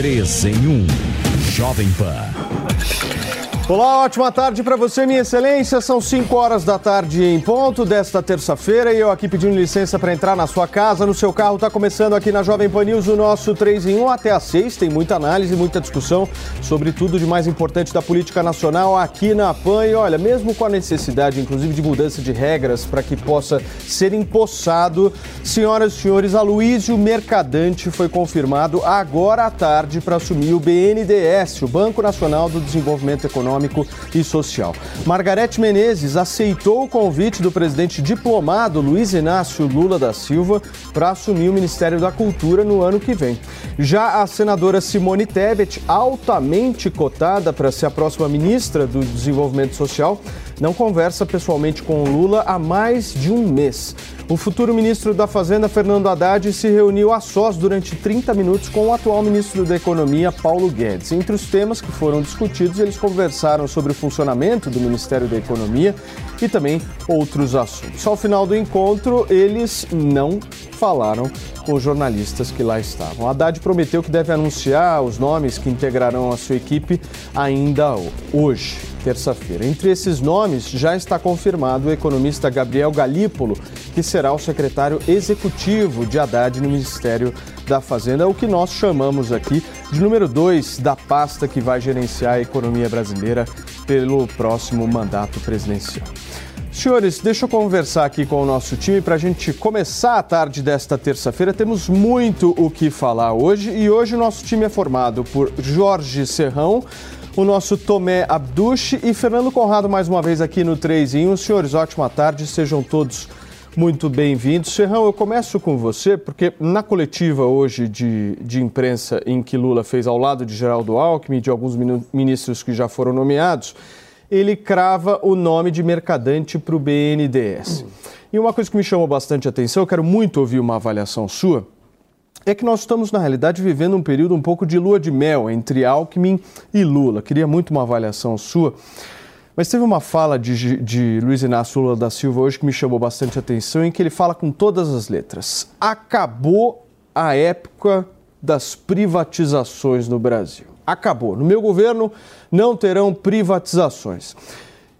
Três em um. Jovem Pan. Olá, ótima tarde para você, minha excelência. São 5 horas da tarde em ponto desta terça-feira e eu aqui pedindo licença para entrar na sua casa, no seu carro. Está começando aqui na Jovem Pan News o nosso 3 em 1 até às 6. Tem muita análise, muita discussão sobre tudo de mais importante da política nacional aqui na PAN. E olha, mesmo com a necessidade, inclusive, de mudança de regras para que possa ser empossado, senhoras e senhores, Aloysio Mercadante foi confirmado agora à tarde para assumir o BNDES, o Banco Nacional do Desenvolvimento Econômico Econômico e Social. Margarete Menezes aceitou o convite do presidente diplomado Luiz Inácio Lula da Silva para assumir o Ministério da Cultura no ano que vem. Já a senadora Simone Tebet, altamente cotada para ser a próxima ministra do Desenvolvimento Social, não conversa pessoalmente com Lula há mais de um mês. O futuro ministro da Fazenda, Fernando Haddad, se reuniu a sós durante 30 minutos com o atual ministro da Economia, Paulo Guedes. Entre os temas que foram discutidos, eles conversaram sobre o funcionamento do Ministério da Economia e também outros assuntos. Ao final do encontro, eles não falaram com os jornalistas que lá estavam. Haddad prometeu que deve anunciar os nomes que integrarão a sua equipe ainda hoje, terça-feira. Entre esses nomes já está confirmado o economista Gabriel Galípolo, que será o secretário executivo de Haddad no Ministério da Fazenda, o que nós chamamos aqui de número dois da pasta que vai gerenciar a economia brasileira pelo próximo mandato presidencial. Senhores, deixa eu conversar aqui com o nosso time para a gente começar a tarde desta terça-feira. Temos muito o que falar hoje e hoje o nosso time é formado por Jorge Serrão, o nosso Tomé Abduche e Fernando Conrado mais uma vez aqui no 3 em 1. Senhores, ótima tarde, sejam todos muito bem-vindos. Serrão, eu começo com você, porque na coletiva hoje de, de imprensa em que Lula fez ao lado de Geraldo Alckmin e de alguns ministros que já foram nomeados, ele crava o nome de mercadante para o BNDES. E uma coisa que me chamou bastante atenção, eu quero muito ouvir uma avaliação sua, é que nós estamos, na realidade, vivendo um período um pouco de lua de mel entre Alckmin e Lula. Queria muito uma avaliação sua. Mas teve uma fala de, de Luiz Inácio Lula da Silva hoje que me chamou bastante atenção, em que ele fala com todas as letras: acabou a época das privatizações no Brasil. Acabou. No meu governo não terão privatizações.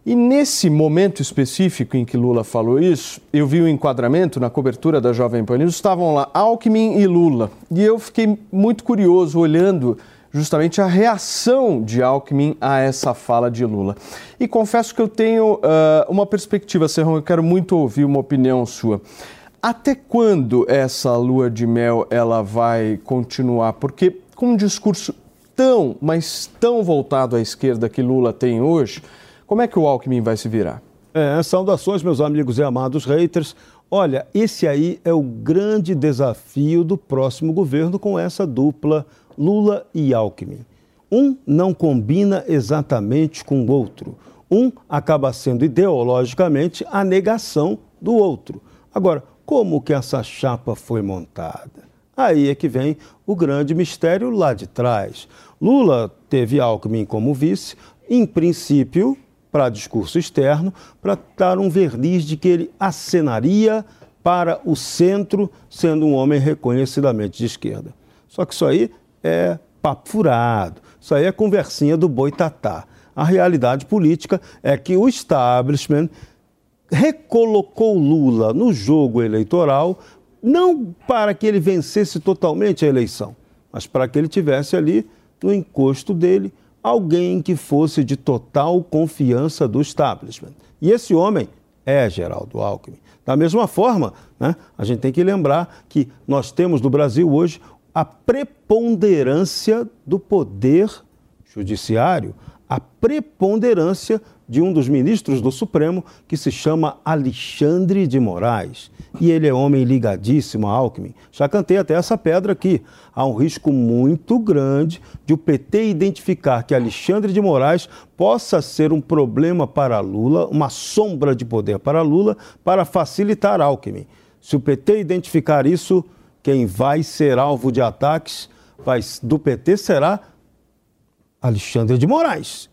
E nesse momento específico em que Lula falou isso, eu vi o um enquadramento na cobertura da Jovem Pan News, estavam lá Alckmin e Lula. E eu fiquei muito curioso olhando justamente a reação de Alckmin a essa fala de Lula. E confesso que eu tenho uh, uma perspectiva, Serrão, eu quero muito ouvir uma opinião sua. Até quando essa lua de mel ela vai continuar? Porque com um discurso tão, mas tão voltado à esquerda que Lula tem hoje, como é que o Alckmin vai se virar? É, saudações, meus amigos e amados haters. Olha, esse aí é o grande desafio do próximo governo com essa dupla Lula e Alckmin. Um não combina exatamente com o outro. Um acaba sendo ideologicamente a negação do outro. Agora, como que essa chapa foi montada? Aí é que vem o grande mistério lá de trás. Lula teve Alckmin como vice, em princípio, para discurso externo, para dar um verniz de que ele acenaria para o centro, sendo um homem reconhecidamente de esquerda. Só que isso aí é papo furado, isso aí é conversinha do boitatá. A realidade política é que o establishment recolocou Lula no jogo eleitoral, não para que ele vencesse totalmente a eleição, mas para que ele tivesse ali no encosto dele alguém que fosse de total confiança do establishment. E esse homem é Geraldo Alckmin. Da mesma forma, né, a gente tem que lembrar que nós temos no Brasil hoje a preponderância do poder judiciário, a preponderância de um dos ministros do Supremo, que se chama Alexandre de Moraes. E ele é homem ligadíssimo a Alckmin. Já cantei até essa pedra aqui. Há um risco muito grande de o PT identificar que Alexandre de Moraes possa ser um problema para Lula, uma sombra de poder para Lula, para facilitar Alckmin. Se o PT identificar isso, quem vai ser alvo de ataques do PT será Alexandre de Moraes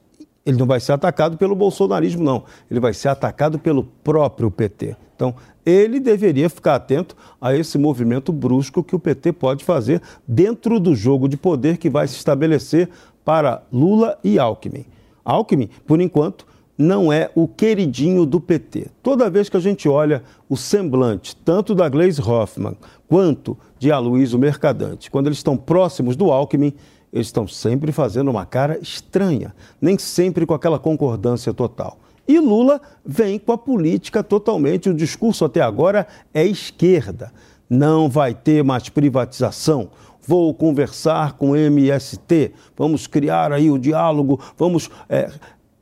ele não vai ser atacado pelo bolsonarismo, não. Ele vai ser atacado pelo próprio PT. Então, ele deveria ficar atento a esse movimento brusco que o PT pode fazer dentro do jogo de poder que vai se estabelecer para Lula e Alckmin. Alckmin, por enquanto, não é o queridinho do PT. Toda vez que a gente olha o semblante, tanto da Gleisi Hoffmann quanto de Aloysio Mercadante, quando eles estão próximos do Alckmin, eles estão sempre fazendo uma cara estranha, nem sempre com aquela concordância total. E Lula vem com a política totalmente, o discurso até agora é esquerda. Não vai ter mais privatização. Vou conversar com o MST, vamos criar aí o diálogo, vamos é,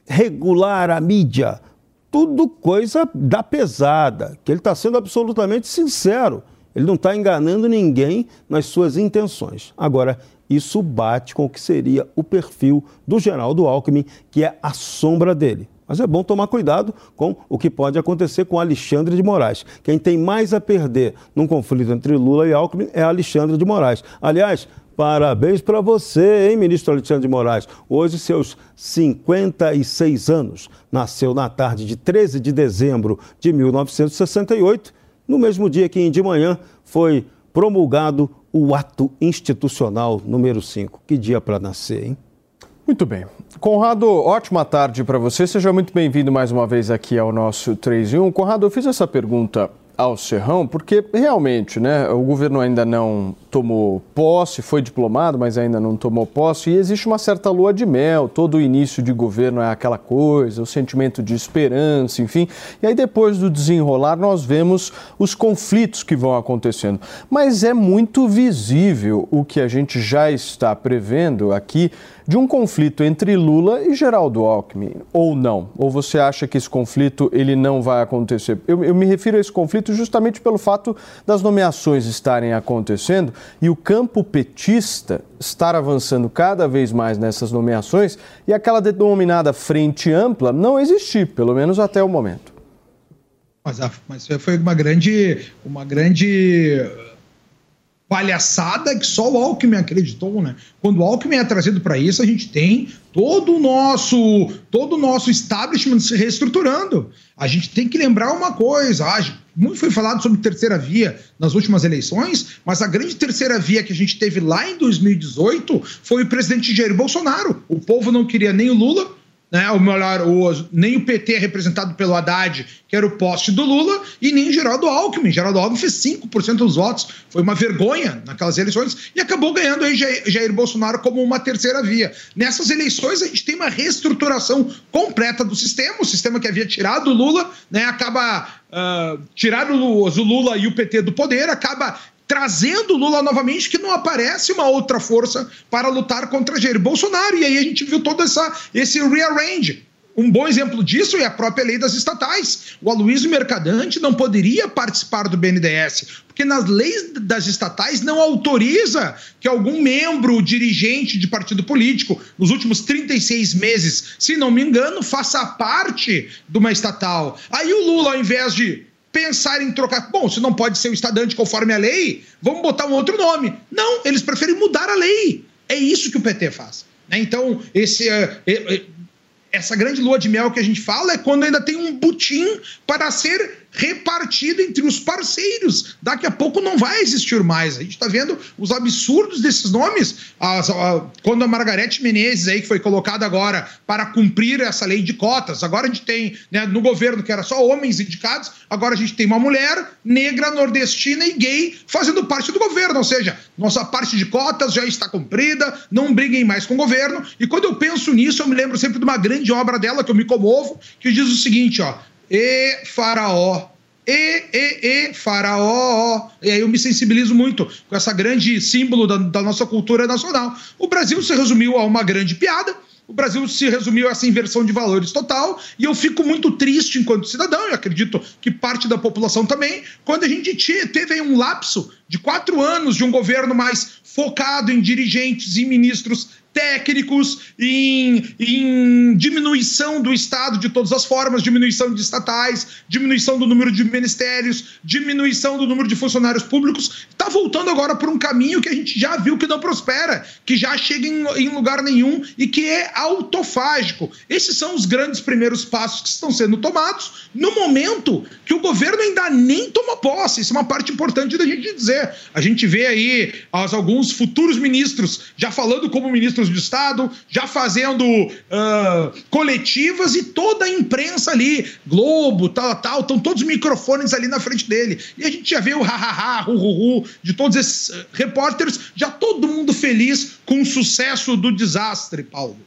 regular a mídia. Tudo coisa da pesada, que ele está sendo absolutamente sincero. Ele não está enganando ninguém nas suas intenções. Agora, isso bate com o que seria o perfil do Geraldo Alckmin, que é a sombra dele. Mas é bom tomar cuidado com o que pode acontecer com Alexandre de Moraes. Quem tem mais a perder num conflito entre Lula e Alckmin é Alexandre de Moraes. Aliás, parabéns para você, hein, ministro Alexandre de Moraes. Hoje, seus 56 anos. Nasceu na tarde de 13 de dezembro de 1968, no mesmo dia que, de manhã, foi promulgado o ato institucional número 5. Que dia para nascer, hein? Muito bem. Conrado, ótima tarde para você. Seja muito bem-vindo mais uma vez aqui ao nosso 3 em 1. Conrado, eu fiz essa pergunta ao Serrão, porque realmente né, o governo ainda não tomou posse, foi diplomado, mas ainda não tomou posse, e existe uma certa lua de mel, todo o início de governo é aquela coisa, o sentimento de esperança, enfim. E aí depois do desenrolar nós vemos os conflitos que vão acontecendo. Mas é muito visível o que a gente já está prevendo aqui de um conflito entre Lula e Geraldo Alckmin, ou não? Ou você acha que esse conflito ele não vai acontecer? Eu, eu me refiro a esse conflito justamente pelo fato das nomeações estarem acontecendo e o campo petista estar avançando cada vez mais nessas nomeações e aquela denominada frente ampla não existir, pelo menos até o momento. Mas, mas foi uma grande, uma grande palhaçada que só o Alckmin acreditou, né? Quando o Alckmin é trazido para isso, a gente tem todo o nosso todo o nosso establishment se reestruturando. A gente tem que lembrar uma coisa, ah, muito foi falado sobre terceira via nas últimas eleições, mas a grande terceira via que a gente teve lá em 2018 foi o presidente Jair Bolsonaro. O povo não queria nem o Lula, né, o melhor, o, nem o PT é representado pelo Haddad, que era o poste do Lula, e nem Geraldo Alckmin. Geraldo Alckmin fez 5% dos votos. Foi uma vergonha naquelas eleições e acabou ganhando aí Jair, Jair Bolsonaro como uma terceira via. Nessas eleições, a gente tem uma reestruturação completa do sistema. O sistema que havia tirado o Lula, né, acaba uh, tirando o Lula e o PT do poder, acaba trazendo Lula novamente, que não aparece uma outra força para lutar contra Jair Bolsonaro. E aí a gente viu todo essa, esse rearrange. Um bom exemplo disso é a própria lei das estatais. O Aloysio Mercadante não poderia participar do BNDES, porque nas leis das estatais não autoriza que algum membro, dirigente de partido político, nos últimos 36 meses, se não me engano, faça parte de uma estatal. Aí o Lula, ao invés de pensar em trocar. Bom, se não pode ser o estadante conforme a lei, vamos botar um outro nome. Não, eles preferem mudar a lei. É isso que o PT faz. Né? Então, esse, é, é, essa grande lua de mel que a gente fala é quando ainda tem um butim para ser repartido entre os parceiros. Daqui a pouco não vai existir mais. A gente está vendo os absurdos desses nomes. As, a, quando a Margarete Menezes, aí, que foi colocada agora para cumprir essa lei de cotas, agora a gente tem né, no governo que era só homens indicados, agora a gente tem uma mulher negra, nordestina e gay fazendo parte do governo. Ou seja, nossa parte de cotas já está cumprida, não briguem mais com o governo. E quando eu penso nisso, eu me lembro sempre de uma grande obra dela que eu me comovo, que diz o seguinte: ó e Faraó. E, e, e, Faraó. E aí eu me sensibilizo muito com essa grande símbolo da, da nossa cultura nacional. O Brasil se resumiu a uma grande piada o Brasil se resumiu a essa inversão de valores total, e eu fico muito triste enquanto cidadão, e acredito que parte da população também, quando a gente teve um lapso de quatro anos de um governo mais focado em dirigentes e ministros técnicos, em, em, diminuição do Estado de todas as formas, diminuição de estatais, diminuição do número de ministérios, diminuição do número de funcionários públicos. Está voltando agora por um caminho que a gente já viu que não prospera, que já chega em, em lugar nenhum e que é autofágico. Esses são os grandes primeiros passos que estão sendo tomados no momento que o governo ainda nem toma posse. Isso é uma parte importante da gente dizer. A gente vê aí alguns futuros ministros já falando como ministros de Estado, já fazendo uh, coletivas e toda a imprensa ali, Globo, tal, tal, estão todos os microfones ali na frente dele. E a gente já vê o ha-ha-ha, hu-hu-hu de todos esses uh, repórteres, já todo mundo feliz com o sucesso do desastre, Paulo.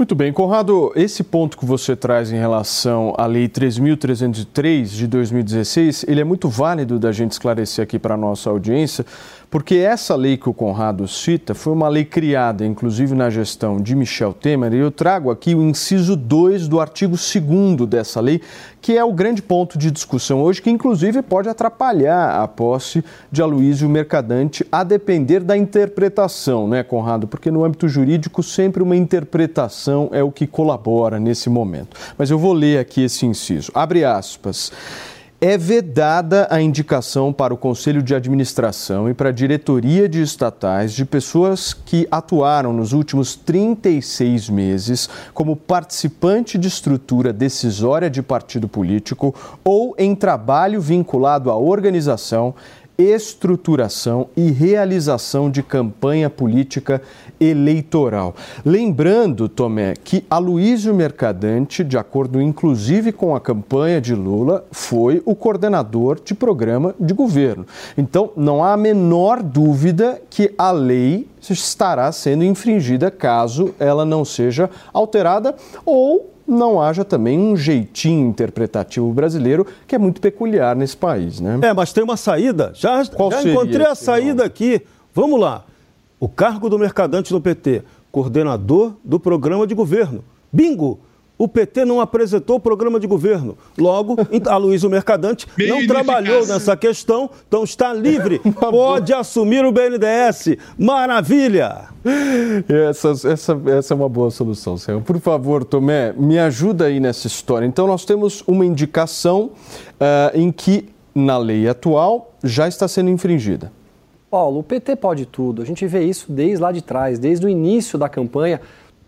Muito bem, Conrado, esse ponto que você traz em relação à Lei 3.303 de 2016, ele é muito válido da gente esclarecer aqui para a nossa audiência, porque essa lei que o Conrado cita foi uma lei criada, inclusive na gestão de Michel Temer, e eu trago aqui o inciso 2 do artigo 2 dessa lei, que é o grande ponto de discussão hoje, que inclusive pode atrapalhar a posse de Aloysio Mercadante, a depender da interpretação, né, Conrado? Porque no âmbito jurídico, sempre uma interpretação é o que colabora nesse momento. Mas eu vou ler aqui esse inciso. Abre aspas é vedada a indicação para o Conselho de Administração e para a diretoria de estatais de pessoas que atuaram nos últimos 36 meses como participante de estrutura decisória de partido político ou em trabalho vinculado à organização, estruturação e realização de campanha política eleitoral. Lembrando, Tomé, que Aloysio Mercadante, de acordo inclusive com a campanha de Lula, foi o coordenador de programa de governo. Então, não há a menor dúvida que a lei estará sendo infringida caso ela não seja alterada ou não haja também um jeitinho interpretativo brasileiro que é muito peculiar nesse país, né? É, mas tem uma saída. Já, já encontrei a saída aqui. Vamos lá. O cargo do mercadante no PT, coordenador do programa de governo. Bingo! O PT não apresentou o programa de governo. Logo, a Luiz Mercadante não trabalhou nessa questão, então está livre. Pode assumir o BNDES. Maravilha! Essa, essa, essa é uma boa solução, Senhor. Por favor, Tomé, me ajuda aí nessa história. Então, nós temos uma indicação uh, em que, na lei atual, já está sendo infringida. Paulo, o PT pode tudo. A gente vê isso desde lá de trás, desde o início da campanha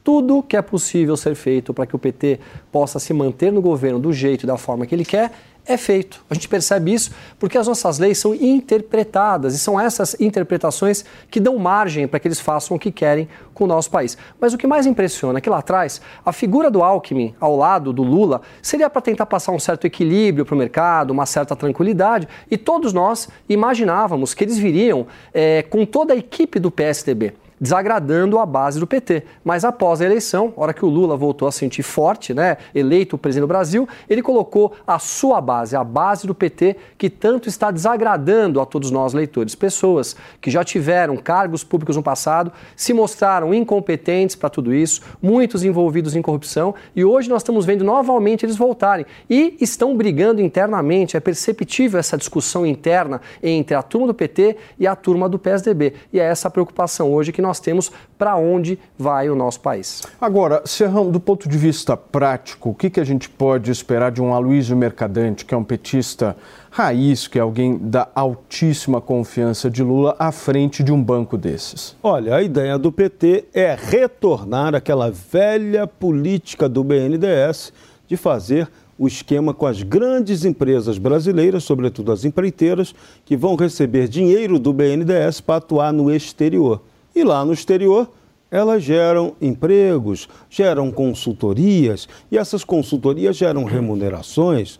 tudo que é possível ser feito para que o PT possa se manter no governo do jeito e da forma que ele quer é feito. A gente percebe isso porque as nossas leis são interpretadas e são essas interpretações que dão margem para que eles façam o que querem com o nosso país. Mas o que mais impressiona é que lá atrás, a figura do Alckmin ao lado do Lula seria para tentar passar um certo equilíbrio para o mercado, uma certa tranquilidade, e todos nós imaginávamos que eles viriam é, com toda a equipe do PSDB desagradando a base do PT. Mas após a eleição, hora que o Lula voltou a sentir forte, né, eleito presidente do Brasil, ele colocou a sua base, a base do PT, que tanto está desagradando a todos nós leitores. Pessoas que já tiveram cargos públicos no passado, se mostraram incompetentes para tudo isso, muitos envolvidos em corrupção, e hoje nós estamos vendo novamente eles voltarem e estão brigando internamente. É perceptível essa discussão interna entre a turma do PT e a turma do PSDB. E é essa preocupação hoje que nós nós temos para onde vai o nosso país. Agora, Serrão, do ponto de vista prático, o que, que a gente pode esperar de um Aloysio Mercadante, que é um petista raiz, que é alguém da altíssima confiança de Lula, à frente de um banco desses? Olha, a ideia do PT é retornar àquela velha política do BNDES de fazer o esquema com as grandes empresas brasileiras, sobretudo as empreiteiras, que vão receber dinheiro do BNDES para atuar no exterior. E lá no exterior, elas geram empregos, geram consultorias, e essas consultorias geram remunerações.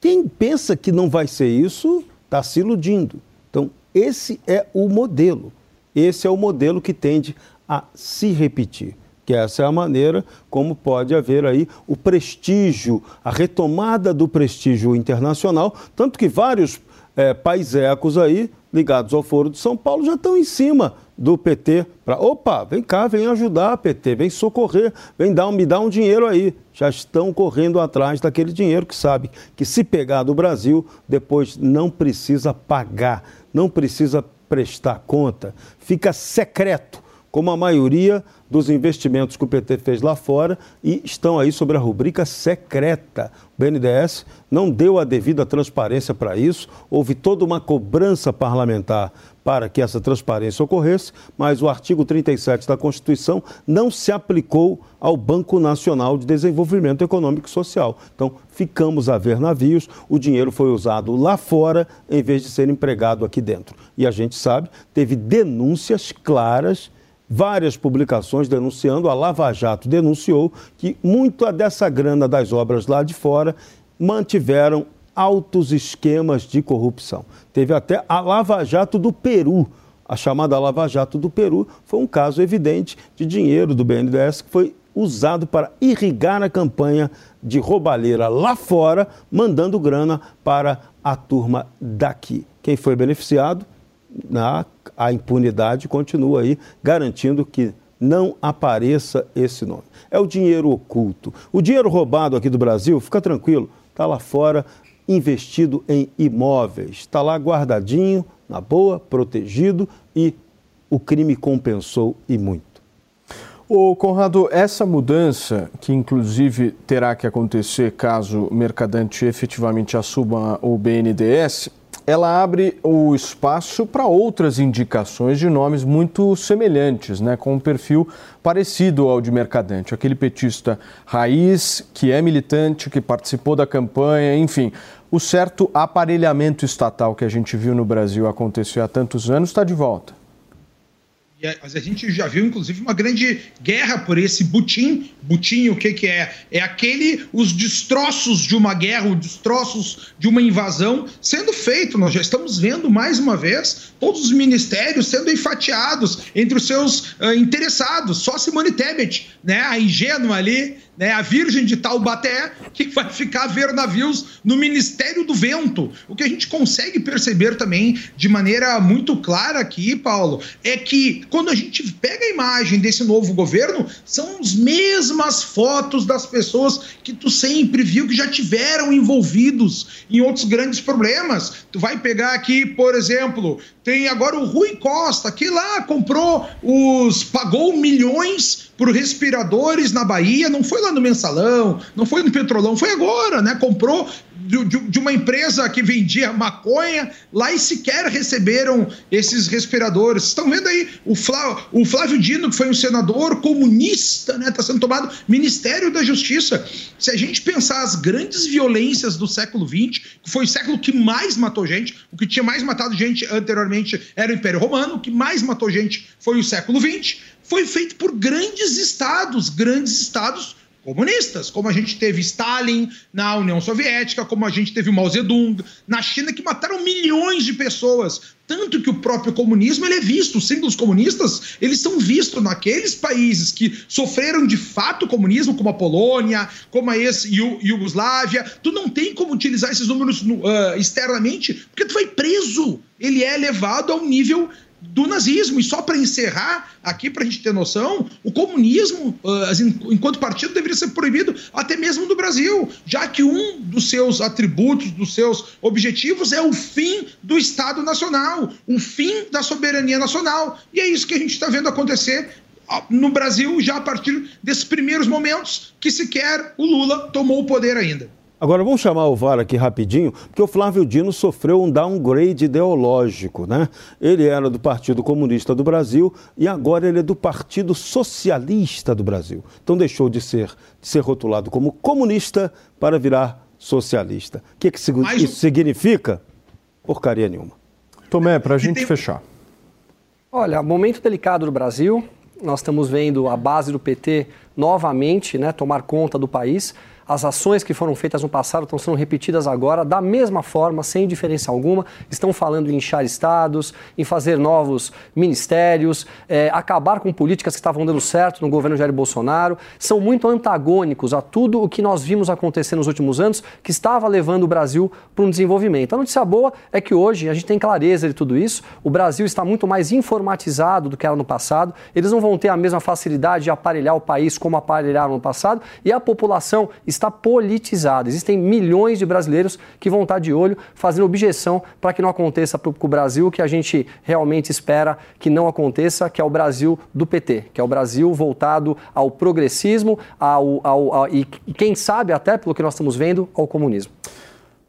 Quem pensa que não vai ser isso, está se iludindo. Então, esse é o modelo. Esse é o modelo que tende a se repetir. Que essa é a maneira como pode haver aí o prestígio, a retomada do prestígio internacional, tanto que vários é, paisecos aí, ligados ao Foro de São Paulo, já estão em cima do PT para, opa, vem cá, vem ajudar, PT, vem socorrer, vem dar, me dar um dinheiro aí. Já estão correndo atrás daquele dinheiro que sabe que se pegar do Brasil, depois não precisa pagar, não precisa prestar conta, fica secreto, como a maioria dos investimentos que o PT fez lá fora e estão aí sobre a rubrica secreta. O BNDES não deu a devida transparência para isso, houve toda uma cobrança parlamentar para que essa transparência ocorresse, mas o artigo 37 da Constituição não se aplicou ao Banco Nacional de Desenvolvimento Econômico e Social. Então, ficamos a ver navios, o dinheiro foi usado lá fora em vez de ser empregado aqui dentro. E a gente sabe, teve denúncias claras várias publicações denunciando, a Lava Jato denunciou que muita dessa grana das obras lá de fora mantiveram altos esquemas de corrupção. Teve até a Lava Jato do Peru. A chamada Lava Jato do Peru foi um caso evidente de dinheiro do BNDES que foi usado para irrigar a campanha de roubalheira lá fora, mandando grana para a turma daqui. Quem foi beneficiado? Na a impunidade continua aí, garantindo que não apareça esse nome. É o dinheiro oculto. O dinheiro roubado aqui do Brasil, fica tranquilo, está lá fora, investido em imóveis. Está lá guardadinho, na boa, protegido e o crime compensou e muito. O Conrado, essa mudança, que inclusive terá que acontecer caso o Mercadante efetivamente assuma o BNDES, ela abre o espaço para outras indicações de nomes muito semelhantes, né, com um perfil parecido ao de Mercadante. Aquele petista raiz, que é militante, que participou da campanha, enfim. O certo aparelhamento estatal que a gente viu no Brasil acontecer há tantos anos está de volta. E a, gente já viu, inclusive, uma grande guerra por esse butim. Butim, o que, que é? É aquele, os destroços de uma guerra, os destroços de uma invasão sendo feito. Nós já estamos vendo, mais uma vez, todos os ministérios sendo enfatiados entre os seus uh, interessados. Só Simone Tebet, né, a ingênua ali, né, a Virgem de Taubaté, que vai ficar a ver navios no Ministério do Vento. O que a gente consegue perceber também de maneira muito clara aqui, Paulo, é que quando a gente pega a imagem desse novo governo, são as mesmas fotos das pessoas que tu sempre viu que já tiveram envolvidos em outros grandes problemas. Tu vai pegar aqui, por exemplo, tem agora o Rui Costa, que lá comprou os. pagou milhões por respiradores na Bahia, não foi lá no mensalão, não foi no petrolão, foi agora, né? Comprou de, uma empresa que vendia maconha lá e sequer receberam esses respiradores. Estão vendo aí o, o Flávio Dino, que foi um senador comunista, né? Está sendo tomado Ministério da Justiça. Se a gente pensar as grandes violências do século XX, que foi o século que mais matou gente, o que tinha mais matado gente anteriormente era o Império Romano, o que mais matou gente foi o século XX foi feito por grandes estados, grandes estados comunistas, como a gente teve Stalin na União Soviética, como a gente teve Mao Zedong na China, que mataram milhões de pessoas. Tanto que o próprio comunismo ele é visto, os símbolos comunistas, eles são vistos naqueles países que sofreram de fato comunismo, como a Polônia, como a ex-Yugoslávia. Tu não tem como utilizar esses números uh, externamente, porque tu vai preso. Ele é levado ao nível do nazismo. E só para encerrar aqui, para a gente ter noção, o comunismo, ah, enquanto partido, deveria ser proibido até mesmo no Brasil, já que um dos seus atributos, dos seus objetivos é o fim do Estado Nacional, o fim da soberania nacional. E é isso que a gente está vendo acontecer ah, no Brasil já a partir desses primeiros momentos que sequer o Lula tomou o poder ainda. Agora vamos chamar o VAR aqui rapidinho, porque o Flávio Dino sofreu um downgrade ideológico, né? Ele era do Partido Comunista do Brasil e agora ele é do Partido Socialista do Brasil. Então deixou de ser, de ser rotulado como comunista para virar socialista. O que, que isso significa? Porcaria nenhuma. Tomé, para a gente tem... fechar. Olha, momento delicado do Brasil. Nós estamos vendo a base do PT novamente né, tomar conta do país as ações que foram feitas no passado estão sendo repetidas agora da mesma forma, sem diferença alguma. Estão falando em inchar estados, em fazer novos ministérios, é, acabar com políticas que estavam dando certo no governo Jair Bolsonaro. São muito antagônicos a tudo o que nós vimos acontecer nos últimos anos, que estava levando o Brasil para um desenvolvimento. A notícia boa é que hoje a gente tem clareza de tudo isso. O Brasil está muito mais informatizado do que era no passado. Eles não vão ter a mesma facilidade de aparelhar o país como aparelharam no passado. E a população está politizada. Existem milhões de brasileiros que vão estar de olho, fazendo objeção para que não aconteça para o Brasil o que a gente realmente espera que não aconteça, que é o Brasil do PT, que é o Brasil voltado ao progressismo ao, ao, ao e quem sabe até pelo que nós estamos vendo ao comunismo.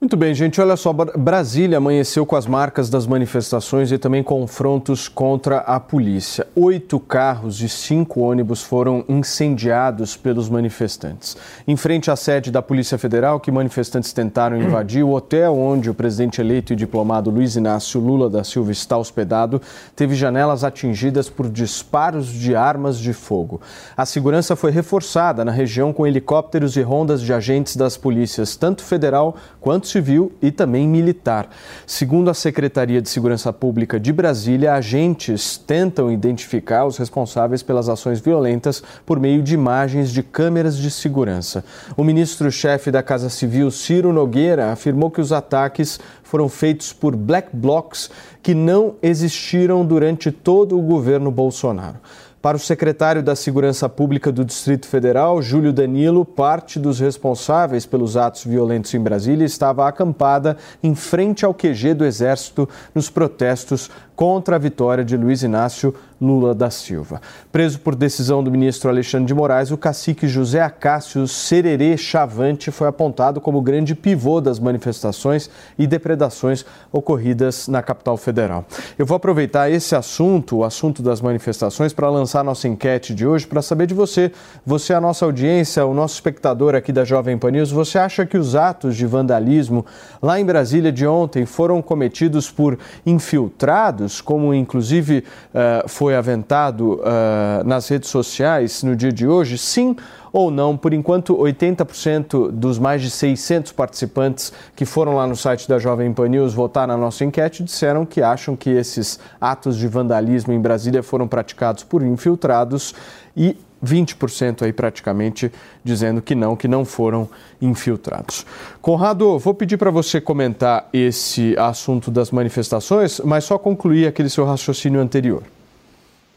Muito bem, gente. Olha só, Brasília amanheceu com as marcas das manifestações e também confrontos contra a polícia. Oito carros e cinco ônibus foram incendiados pelos manifestantes. Em frente à sede da Polícia Federal, que manifestantes tentaram invadir, o hotel onde o presidente eleito e diplomado Luiz Inácio Lula da Silva está hospedado teve janelas atingidas por disparos de armas de fogo. A segurança foi reforçada na região com helicópteros e rondas de agentes das polícias, tanto federal quanto civil e também militar. Segundo a Secretaria de Segurança Pública de Brasília, agentes tentam identificar os responsáveis pelas ações violentas por meio de imagens de câmeras de segurança. O ministro-chefe da Casa Civil, Ciro Nogueira, afirmou que os ataques foram feitos por black blocs que não existiram durante todo o governo Bolsonaro. Para o secretário da Segurança Pública do Distrito Federal, Júlio Danilo, parte dos responsáveis pelos atos violentos em Brasília estava acampada em frente ao QG do Exército nos protestos contra a vitória de Luiz Inácio Lula da Silva. Preso por decisão do ministro Alexandre de Moraes, o cacique José Acácio Sererê Chavante foi apontado como grande pivô das manifestações e depredações ocorridas na capital federal. Eu vou aproveitar esse assunto, o assunto das manifestações, para lançar nossa enquete de hoje, para saber de você. Você, a nossa audiência, o nosso espectador aqui da Jovem Pan News, você acha que os atos de vandalismo lá em Brasília de ontem foram cometidos por infiltrados? como inclusive uh, foi aventado uh, nas redes sociais no dia de hoje, sim ou não. Por enquanto, 80% dos mais de 600 participantes que foram lá no site da Jovem Pan News votar na nossa enquete disseram que acham que esses atos de vandalismo em Brasília foram praticados por infiltrados e 20% aí praticamente dizendo que não, que não foram infiltrados. Conrado, vou pedir para você comentar esse assunto das manifestações, mas só concluir aquele seu raciocínio anterior.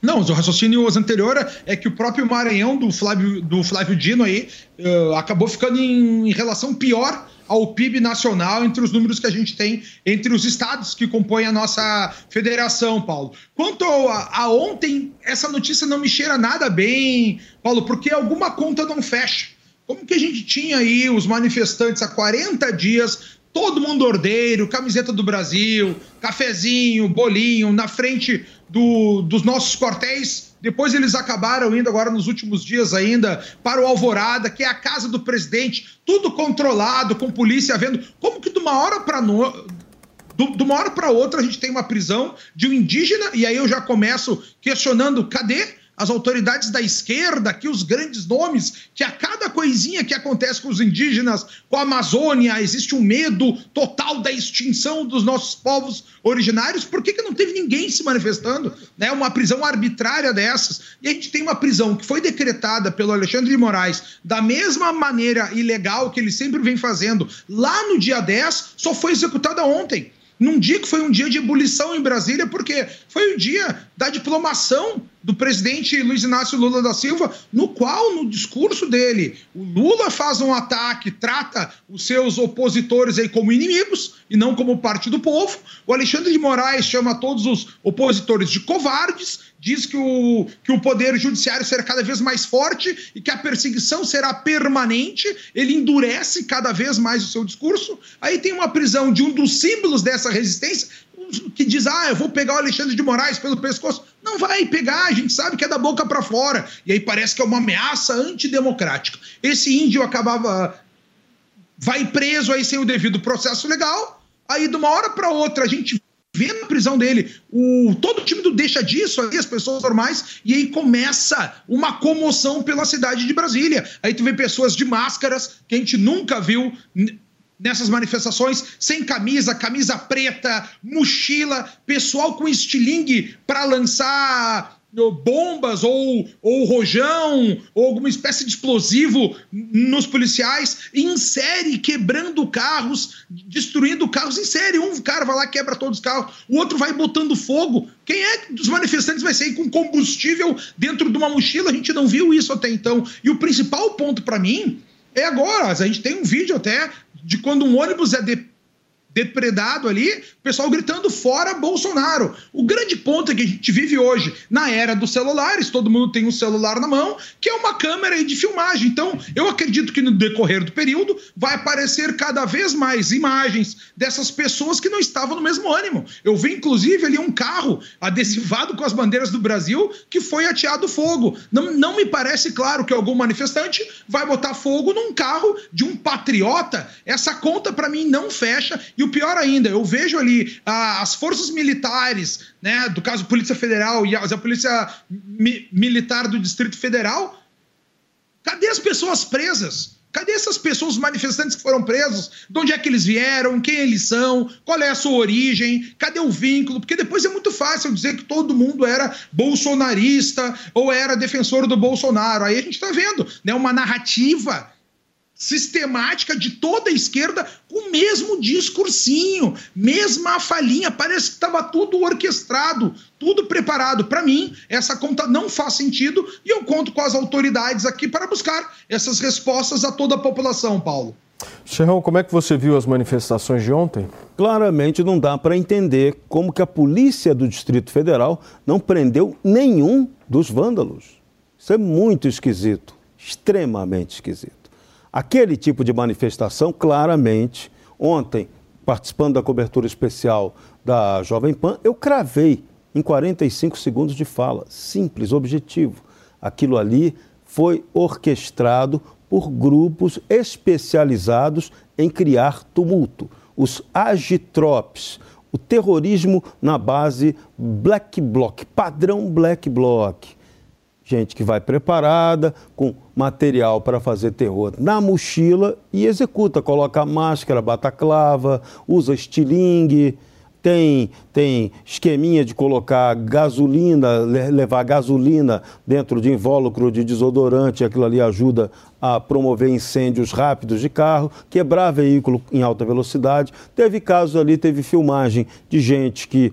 Não, o raciocínio anterior é que o próprio Maranhão do Flávio, do Flávio Dino aí uh, acabou ficando em, em relação pior ao PIB nacional entre os números que a gente tem entre os estados que compõem a nossa federação, Paulo. Quanto a, a, ontem, essa notícia não me cheira nada bem, Paulo, porque alguma conta não fecha. Como que a gente tinha aí os manifestantes há 40 dias, todo mundo ordeiro, camiseta do Brasil, cafezinho, bolinho, na frente do, dos nossos quartéis depois eles acabaram indo agora nos últimos dias ainda para o Alvorada, que é a casa do presidente, tudo controlado, com polícia vendo. Como que de uma hora para no... de uma hora para outra a gente tem uma prisão de um indígena e aí eu já começo questionando, cadê? As autoridades da esquerda, aqui os grandes nomes, que a cada coisinha que acontece com os indígenas, com a Amazônia, existe um medo total da extinção dos nossos povos originários. Por que, que não teve ninguém se manifestando? Né? Uma prisão arbitrária dessas. E a gente tem uma prisão que foi decretada pelo Alexandre de Moraes da mesma maneira ilegal que ele sempre vem fazendo lá no dia 10, só foi executada ontem num dia que foi um dia de ebulição em Brasília, porque foi o dia da diplomação do presidente Luiz Inácio Lula da Silva, no qual, no discurso dele, o Lula faz um ataque, trata os seus opositores aí como inimigos e não como parte do povo. O Alexandre de Moraes chama todos os opositores de covardes, diz que o, que o poder judiciário será cada vez mais forte e que a perseguição será permanente. Ele endurece cada vez mais o seu discurso. Aí tem uma prisão de um dos símbolos dessa resistência, que diz, ah, eu vou pegar o Alexandre de Moraes pelo pescoço. Não vai pegar, a gente sabe que é da boca para fora. E aí parece que é uma ameaça antidemocrática. Esse índio acabava. vai preso aí sem o devido processo legal. Aí, de uma hora para outra, a gente vendo a prisão dele. O, todo o time do deixa disso aí, as pessoas normais, e aí começa uma comoção pela cidade de Brasília. Aí tu vê pessoas de máscaras que a gente nunca viu nessas manifestações, sem camisa, camisa preta, mochila, pessoal com estilingue para lançar bombas ou, ou rojão ou alguma espécie de explosivo nos policiais em série, quebrando carros, destruindo carros em série. Um cara vai lá, quebra todos os carros, o outro vai botando fogo. Quem é dos manifestantes vai sair com combustível dentro de uma mochila? A gente não viu isso até então. E o principal ponto para mim é agora. A gente tem um vídeo até de quando um ônibus é de depredado ali, o pessoal gritando fora Bolsonaro. O grande ponto é que a gente vive hoje na era dos celulares, todo mundo tem um celular na mão, que é uma câmera de filmagem. Então, eu acredito que no decorrer do período vai aparecer cada vez mais imagens dessas pessoas que não estavam no mesmo ânimo. Eu vi inclusive ali um carro adesivado com as bandeiras do Brasil que foi ateado fogo. Não, não me parece claro que algum manifestante vai botar fogo num carro de um patriota. Essa conta para mim não fecha e o pior ainda, eu vejo ali ah, as forças militares, né, do caso Polícia Federal e a, a Polícia Mi Militar do Distrito Federal. Cadê as pessoas presas? Cadê essas pessoas, os manifestantes que foram presos? De onde é que eles vieram? Quem eles são? Qual é a sua origem? Cadê o vínculo? Porque depois é muito fácil dizer que todo mundo era bolsonarista ou era defensor do Bolsonaro. Aí a gente está vendo né, uma narrativa sistemática de toda a esquerda com o mesmo discursinho, mesma falinha, parece que estava tudo orquestrado, tudo preparado. Para mim, essa conta não faz sentido e eu conto com as autoridades aqui para buscar essas respostas a toda a população, Paulo. Serrão, como é que você viu as manifestações de ontem? Claramente não dá para entender como que a polícia do Distrito Federal não prendeu nenhum dos vândalos. Isso é muito esquisito, extremamente esquisito. Aquele tipo de manifestação, claramente, ontem, participando da cobertura especial da Jovem Pan, eu cravei em 45 segundos de fala. Simples, objetivo. Aquilo ali foi orquestrado por grupos especializados em criar tumulto. Os agitropes, o terrorismo na base black bloc, padrão black bloc gente que vai preparada, com material para fazer terror na mochila e executa, coloca máscara, bataclava, usa estilingue, tem, tem esqueminha de colocar gasolina, levar gasolina dentro de invólucro de desodorante, aquilo ali ajuda a promover incêndios rápidos de carro, quebrar veículo em alta velocidade. Teve casos ali, teve filmagem de gente que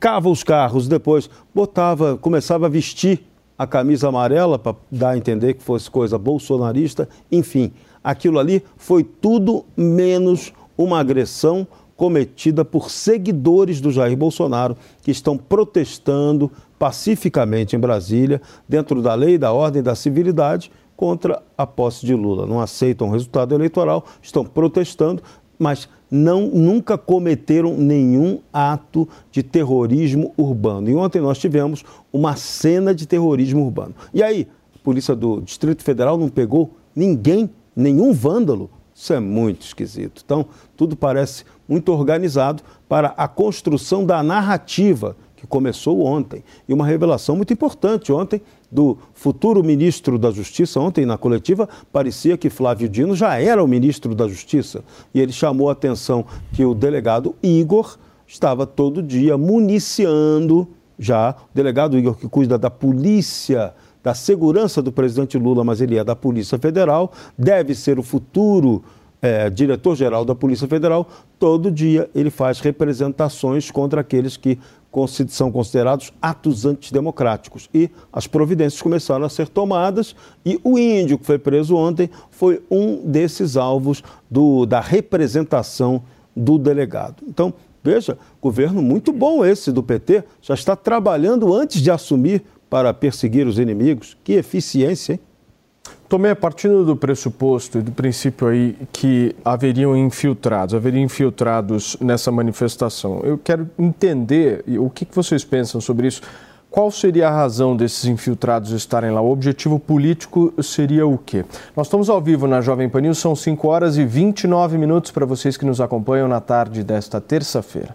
tacava os carros, depois botava, começava a vestir a camisa amarela para dar a entender que fosse coisa bolsonarista, enfim, aquilo ali foi tudo menos uma agressão cometida por seguidores do Jair Bolsonaro que estão protestando pacificamente em Brasília, dentro da lei, da ordem, da civilidade, contra a posse de Lula. Não aceitam o resultado eleitoral, estão protestando, mas não, nunca cometeram nenhum ato de terrorismo urbano. E ontem nós tivemos uma cena de terrorismo urbano. E aí, a polícia do Distrito Federal não pegou ninguém, nenhum vândalo? Isso é muito esquisito. Então, tudo parece muito organizado para a construção da narrativa que começou ontem. E uma revelação muito importante ontem do futuro ministro da Justiça. Ontem, na coletiva, parecia que Flávio Dino já era o ministro da Justiça. E ele chamou a atenção que o delegado Igor estava todo dia municiando já, o delegado Igor, que cuida da polícia da segurança do presidente Lula, mas ele é da Polícia Federal, deve ser o futuro é, diretor-geral da Polícia Federal. Todo dia ele faz representações contra aqueles que são considerados atos antidemocráticos. E as providências começaram a ser tomadas e o índio que foi preso ontem foi um desses alvos do, da representação do delegado. Então, veja, governo muito bom esse do PT, já está trabalhando antes de assumir para perseguir os inimigos. Que eficiência, hein? Tomé, partindo do pressuposto e do princípio aí que haveriam infiltrados, haveriam infiltrados nessa manifestação, eu quero entender o que vocês pensam sobre isso. Qual seria a razão desses infiltrados estarem lá? O objetivo político seria o quê? Nós estamos ao vivo na Jovem Pan News, são 5 horas e 29 minutos para vocês que nos acompanham na tarde desta terça-feira.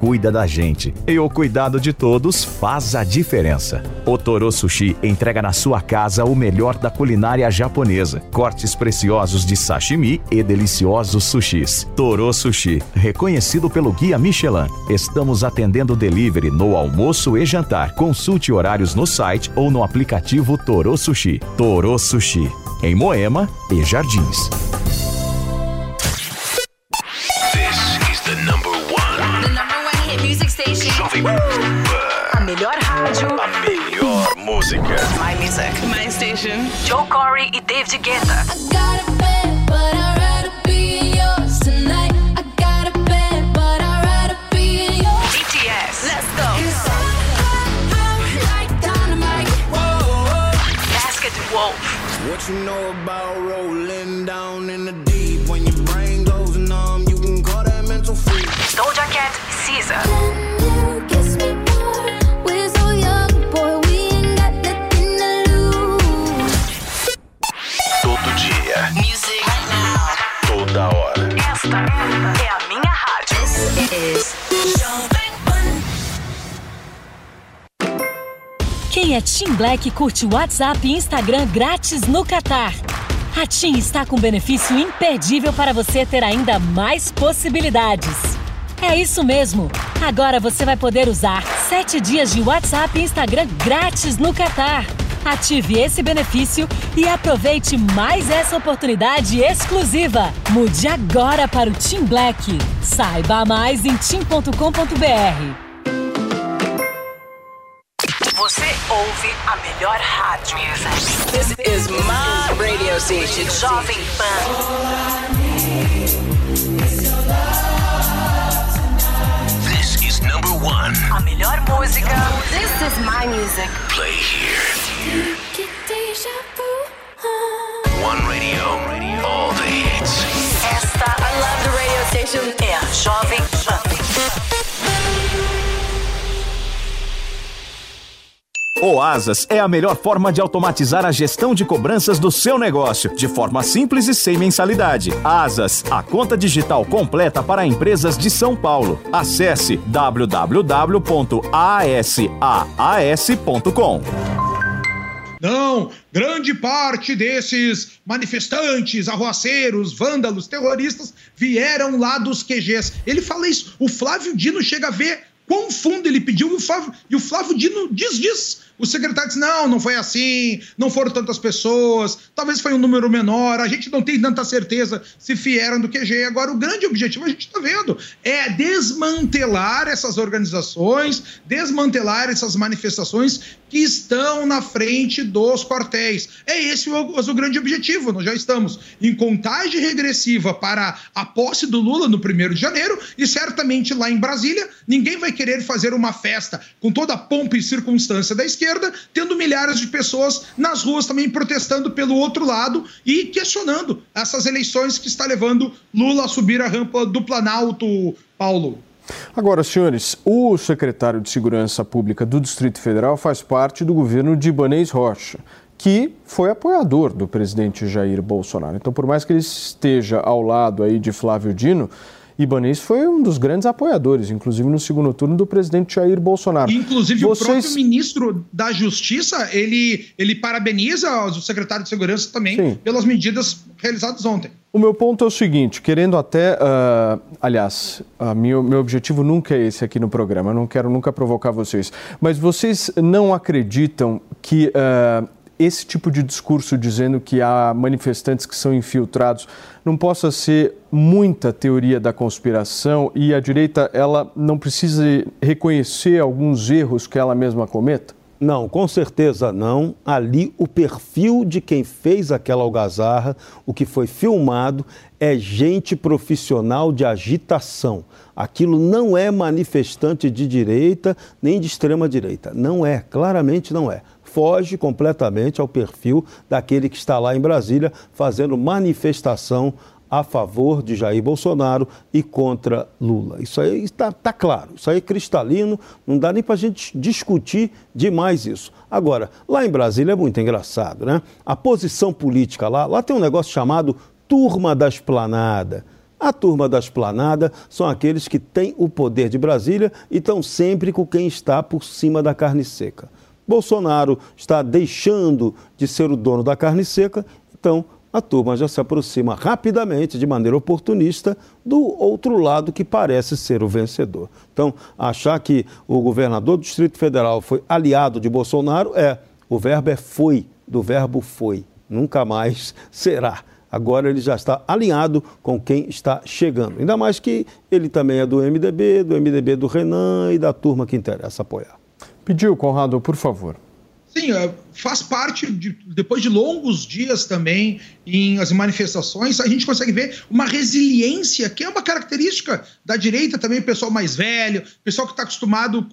cuida da gente. E o cuidado de todos faz a diferença. O Toro Sushi entrega na sua casa o melhor da culinária japonesa. Cortes preciosos de sashimi e deliciosos sushis. Toro Sushi, reconhecido pelo Guia Michelin. Estamos atendendo delivery no almoço e jantar. Consulte horários no site ou no aplicativo Toro Sushi. Toro Sushi, em Moema e Jardins. A melhor rádio. A melhor música. My music. My station. Joe Corey e David Guetta. Black curte WhatsApp e Instagram grátis no Catar. A TIM está com benefício imperdível para você ter ainda mais possibilidades. É isso mesmo! Agora você vai poder usar 7 dias de WhatsApp e Instagram grátis no Catar. Ative esse benefício e aproveite mais essa oportunidade exclusiva. Mude agora para o Team Black. Saiba mais em tim.com.br. Você ouve a melhor rádio. This is my radio station, Jovem Pan. This is number one. A melhor música. This is my music. Play here. One radio. All the hits. Esta I love the radio station. é a Jovem Pan. O Asas é a melhor forma de automatizar a gestão de cobranças do seu negócio, de forma simples e sem mensalidade. Asas, a conta digital completa para empresas de São Paulo. Acesse www.asaas.com. Não, grande parte desses manifestantes, arruaceiros, vândalos, terroristas vieram lá dos QGs. Ele fala isso. O Flávio Dino chega a ver quão fundo ele pediu e o Flávio, e o Flávio Dino diz diz. O secretário diz: não, não foi assim, não foram tantas pessoas, talvez foi um número menor, a gente não tem tanta certeza se vieram do QG. Agora, o grande objetivo, a gente está vendo, é desmantelar essas organizações, desmantelar essas manifestações que estão na frente dos quartéis. É esse o, o grande objetivo. Nós já estamos em contagem regressiva para a posse do Lula no 1 de janeiro e certamente lá em Brasília ninguém vai querer fazer uma festa com toda a pompa e circunstância da esquerda, tendo milhares de pessoas nas ruas também protestando pelo outro lado e questionando essas eleições que está levando Lula a subir a rampa do Planalto, Paulo. Agora, senhores, o secretário de Segurança Pública do Distrito Federal faz parte do governo de Ibanez Rocha, que foi apoiador do presidente Jair Bolsonaro. Então, por mais que ele esteja ao lado aí de Flávio Dino, Ibanez foi um dos grandes apoiadores, inclusive no segundo turno do presidente Jair Bolsonaro. Inclusive Vocês... o próprio ministro da Justiça, ele, ele parabeniza o secretário de Segurança também Sim. pelas medidas realizadas ontem. O meu ponto é o seguinte, querendo até, uh, aliás, uh, meu, meu objetivo nunca é esse aqui no programa, eu não quero nunca provocar vocês, mas vocês não acreditam que uh, esse tipo de discurso dizendo que há manifestantes que são infiltrados não possa ser muita teoria da conspiração e a direita ela não precisa reconhecer alguns erros que ela mesma cometa? Não, com certeza não. Ali o perfil de quem fez aquela algazarra, o que foi filmado, é gente profissional de agitação. Aquilo não é manifestante de direita nem de extrema direita. Não é, claramente não é. Foge completamente ao perfil daquele que está lá em Brasília fazendo manifestação a favor de Jair Bolsonaro e contra Lula. Isso aí está tá claro, isso aí é cristalino, não dá nem para a gente discutir demais isso. Agora, lá em Brasília é muito engraçado, né? A posição política lá, lá tem um negócio chamado Turma da Esplanada. A turma da esplanada são aqueles que têm o poder de Brasília e estão sempre com quem está por cima da carne seca. Bolsonaro está deixando de ser o dono da carne seca, então a turma já se aproxima rapidamente, de maneira oportunista, do outro lado que parece ser o vencedor. Então, achar que o governador do Distrito Federal foi aliado de Bolsonaro é. O verbo é foi, do verbo foi. Nunca mais será. Agora ele já está alinhado com quem está chegando. Ainda mais que ele também é do MDB, do MDB do Renan e da turma que interessa apoiar. Pediu, Conrado, por favor. Sim, é, faz parte, de, depois de longos dias também em as manifestações, a gente consegue ver uma resiliência, que é uma característica da direita também, pessoal mais velho, pessoal que está acostumado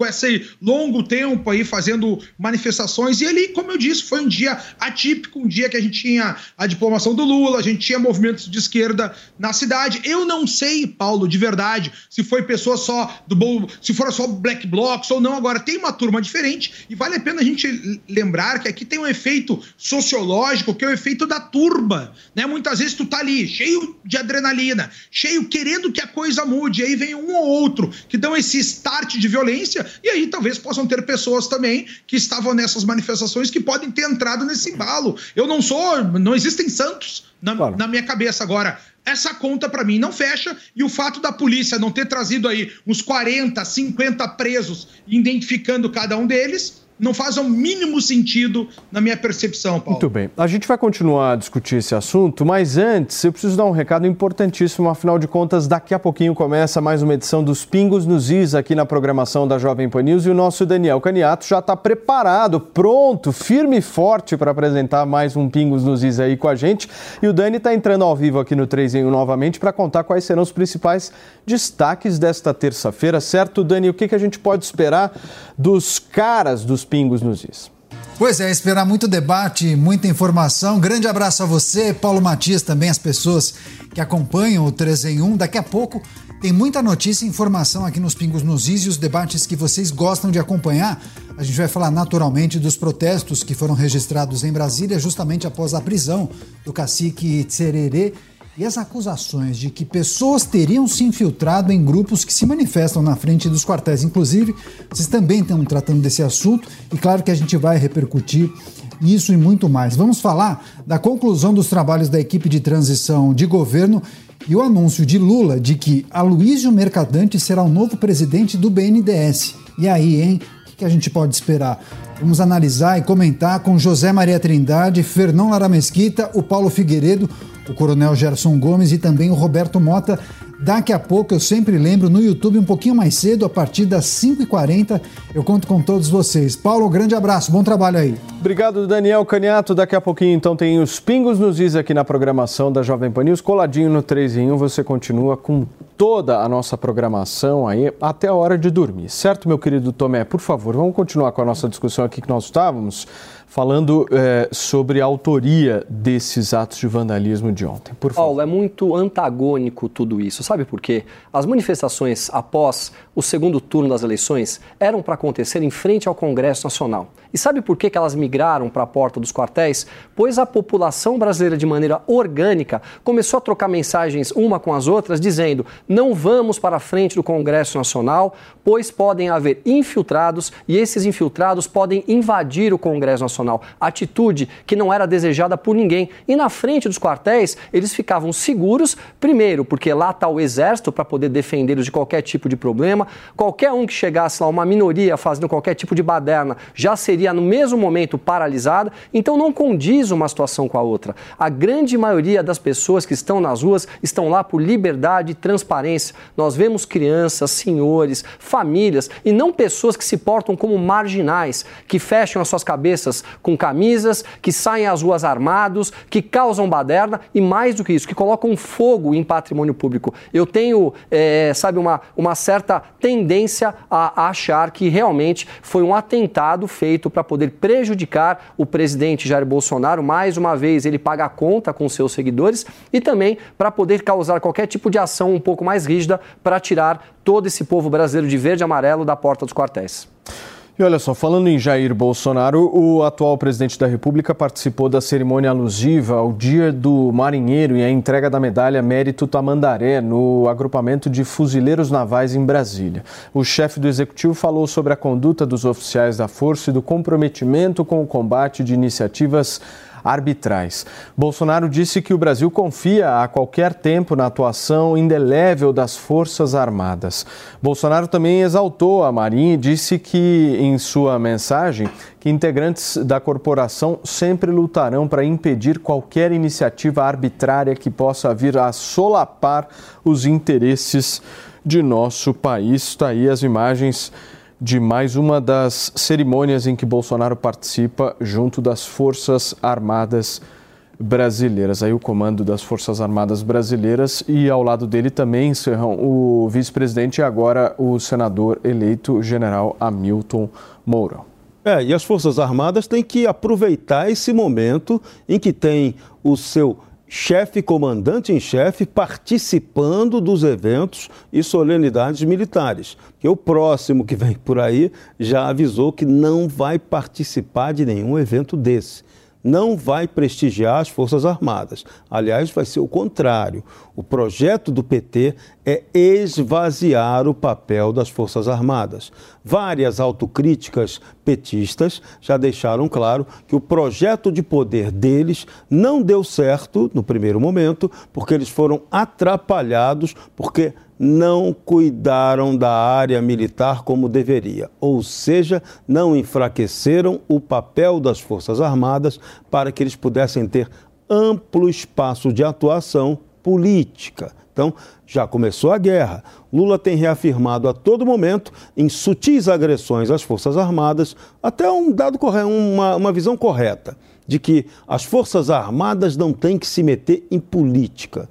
com esse longo tempo aí fazendo manifestações. E ali, como eu disse, foi um dia atípico, um dia que a gente tinha a diplomação do Lula, a gente tinha movimentos de esquerda na cidade. Eu não sei, Paulo, de verdade, se foi pessoa só do se foram só black blocs ou não. Agora tem uma turma diferente e vale a pena a gente lembrar que aqui tem um efeito sociológico, que é o efeito da turba, né? Muitas vezes tu tá ali cheio de adrenalina, cheio querendo que a coisa mude, e aí vem um ou outro que dão esse start de violência e aí talvez possam ter pessoas também que estavam nessas manifestações que podem ter entrado nesse embalo. Eu não sou, não existem santos na, claro. na minha cabeça agora. Essa conta para mim não fecha e o fato da polícia não ter trazido aí uns 40, 50 presos, identificando cada um deles, não faz o mínimo sentido na minha percepção, Paulo. Muito bem. A gente vai continuar a discutir esse assunto, mas antes eu preciso dar um recado importantíssimo. Afinal de contas, daqui a pouquinho começa mais uma edição dos Pingos nos Is aqui na programação da Jovem Pan News e o nosso Daniel Caniato já está preparado, pronto, firme e forte para apresentar mais um Pingos nos Is aí com a gente. E o Dani está entrando ao vivo aqui no 3 em 1 novamente para contar quais serão os principais destaques desta terça-feira, certo, Dani? O que, que a gente pode esperar dos caras dos Pingos nos Is? Pois é, esperar muito debate, muita informação. Grande abraço a você, Paulo Matias, também as pessoas que acompanham o 3 em 1. Daqui a pouco tem muita notícia e informação aqui nos Pingos nos Is e os debates que vocês gostam de acompanhar. A gente vai falar naturalmente dos protestos que foram registrados em Brasília justamente após a prisão do cacique Tsererê e as acusações de que pessoas teriam se infiltrado em grupos que se manifestam na frente dos quartéis. Inclusive, vocês também estão tratando desse assunto e claro que a gente vai repercutir isso e muito mais. Vamos falar da conclusão dos trabalhos da equipe de transição de governo e o anúncio de Lula de que Aloysio Mercadante será o novo presidente do BNDES. E aí, hein? O que a gente pode esperar? Vamos analisar e comentar com José Maria Trindade, Fernão Lara Mesquita, o Paulo Figueiredo, o Coronel Gerson Gomes e também o Roberto Mota. Daqui a pouco, eu sempre lembro, no YouTube, um pouquinho mais cedo, a partir das 5h40, eu conto com todos vocês. Paulo, grande abraço, bom trabalho aí. Obrigado, Daniel Caniato. Daqui a pouquinho, então, tem os Pingos nos Is aqui na programação da Jovem Pan News. Coladinho no 3 em 1, você continua com toda a nossa programação aí até a hora de dormir. Certo, meu querido Tomé? Por favor, vamos continuar com a nossa discussão aqui que nós estávamos falando é, sobre a autoria desses atos de vandalismo de ontem. Por favor. Paulo, é muito antagônico tudo isso. Sabe por quê? As manifestações após o segundo turno das eleições eram para acontecer em frente ao Congresso Nacional. E sabe por que, elas migraram para a porta dos quartéis? Pois a população brasileira, de maneira orgânica, começou a trocar mensagens uma com as outras, dizendo: não vamos para a frente do Congresso Nacional, pois podem haver infiltrados e esses infiltrados podem invadir o Congresso Nacional. Atitude que não era desejada por ninguém. E na frente dos quartéis, eles ficavam seguros, primeiro, porque lá está o exército para poder defendê-los de qualquer tipo de problema. Qualquer um que chegasse lá, uma minoria fazendo qualquer tipo de baderna, já seria no mesmo momento paralisada. Então não condiz uma situação com a outra. A grande maioria das pessoas que estão nas ruas estão lá por liberdade e transparência. Nós vemos crianças, senhores, famílias e não pessoas que se portam como marginais, que fecham as suas cabeças com camisas, que saem às ruas armados, que causam baderna e mais do que isso, que colocam fogo em patrimônio público. Eu tenho, é, sabe, uma, uma certa tendência a, a achar que realmente foi um atentado feito para poder prejudicar o presidente Jair Bolsonaro. Mais uma vez, ele paga a conta com seus seguidores e também para poder causar qualquer tipo de ação um pouco mais rígida para tirar todo esse povo brasileiro de verde e amarelo da porta dos quartéis. E olha só, falando em Jair Bolsonaro, o atual presidente da República participou da cerimônia alusiva ao Dia do Marinheiro e a entrega da medalha Mérito Tamandaré no agrupamento de fuzileiros navais em Brasília. O chefe do executivo falou sobre a conduta dos oficiais da Força e do comprometimento com o combate de iniciativas arbitrais. Bolsonaro disse que o Brasil confia a qualquer tempo na atuação indelével das Forças Armadas. Bolsonaro também exaltou a Marinha e disse que, em sua mensagem, que integrantes da corporação sempre lutarão para impedir qualquer iniciativa arbitrária que possa vir a solapar os interesses de nosso país. Está aí as imagens de mais uma das cerimônias em que Bolsonaro participa junto das Forças Armadas Brasileiras. Aí o comando das Forças Armadas Brasileiras e ao lado dele também Serrão, o vice-presidente e agora o senador eleito general Hamilton Mourão. É, e as Forças Armadas têm que aproveitar esse momento em que tem o seu chefe, comandante em chefe, participando dos eventos e solenidades militares. Que o próximo que vem por aí já avisou que não vai participar de nenhum evento desse não vai prestigiar as Forças Armadas. Aliás, vai ser o contrário. O projeto do PT é esvaziar o papel das Forças Armadas. Várias autocríticas petistas já deixaram claro que o projeto de poder deles não deu certo no primeiro momento, porque eles foram atrapalhados, porque não cuidaram da área militar como deveria, ou seja, não enfraqueceram o papel das Forças Armadas para que eles pudessem ter amplo espaço de atuação política. Então, já começou a guerra. Lula tem reafirmado a todo momento, em sutis agressões às Forças Armadas, até um dado uma, uma visão correta, de que as Forças Armadas não têm que se meter em política.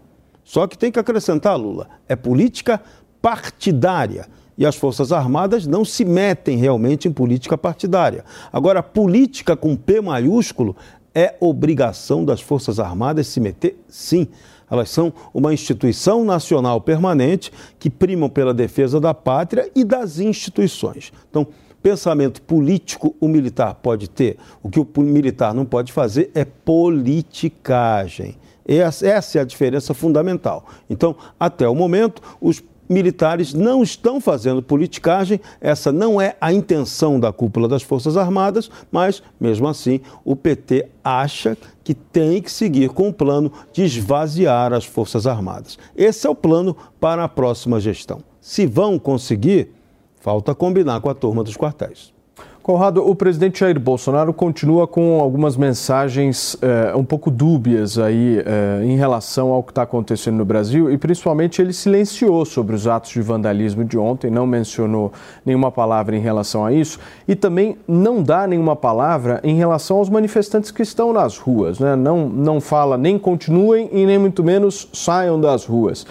Só que tem que acrescentar, Lula, é política partidária. E as Forças Armadas não se metem realmente em política partidária. Agora, política com P maiúsculo é obrigação das Forças Armadas se meter, sim. Elas são uma instituição nacional permanente que primam pela defesa da pátria e das instituições. Então, pensamento político o militar pode ter. O que o militar não pode fazer é politicagem. Essa é a diferença fundamental. Então, até o momento, os militares não estão fazendo politicagem, essa não é a intenção da cúpula das Forças Armadas, mas, mesmo assim, o PT acha que tem que seguir com o plano de esvaziar as Forças Armadas. Esse é o plano para a próxima gestão. Se vão conseguir, falta combinar com a turma dos quartéis. Conrado, o presidente Jair Bolsonaro continua com algumas mensagens é, um pouco dúbias aí é, em relação ao que está acontecendo no Brasil e principalmente ele silenciou sobre os atos de vandalismo de ontem, não mencionou nenhuma palavra em relação a isso e também não dá nenhuma palavra em relação aos manifestantes que estão nas ruas, né? não, não fala nem continuem e nem muito menos saiam das ruas.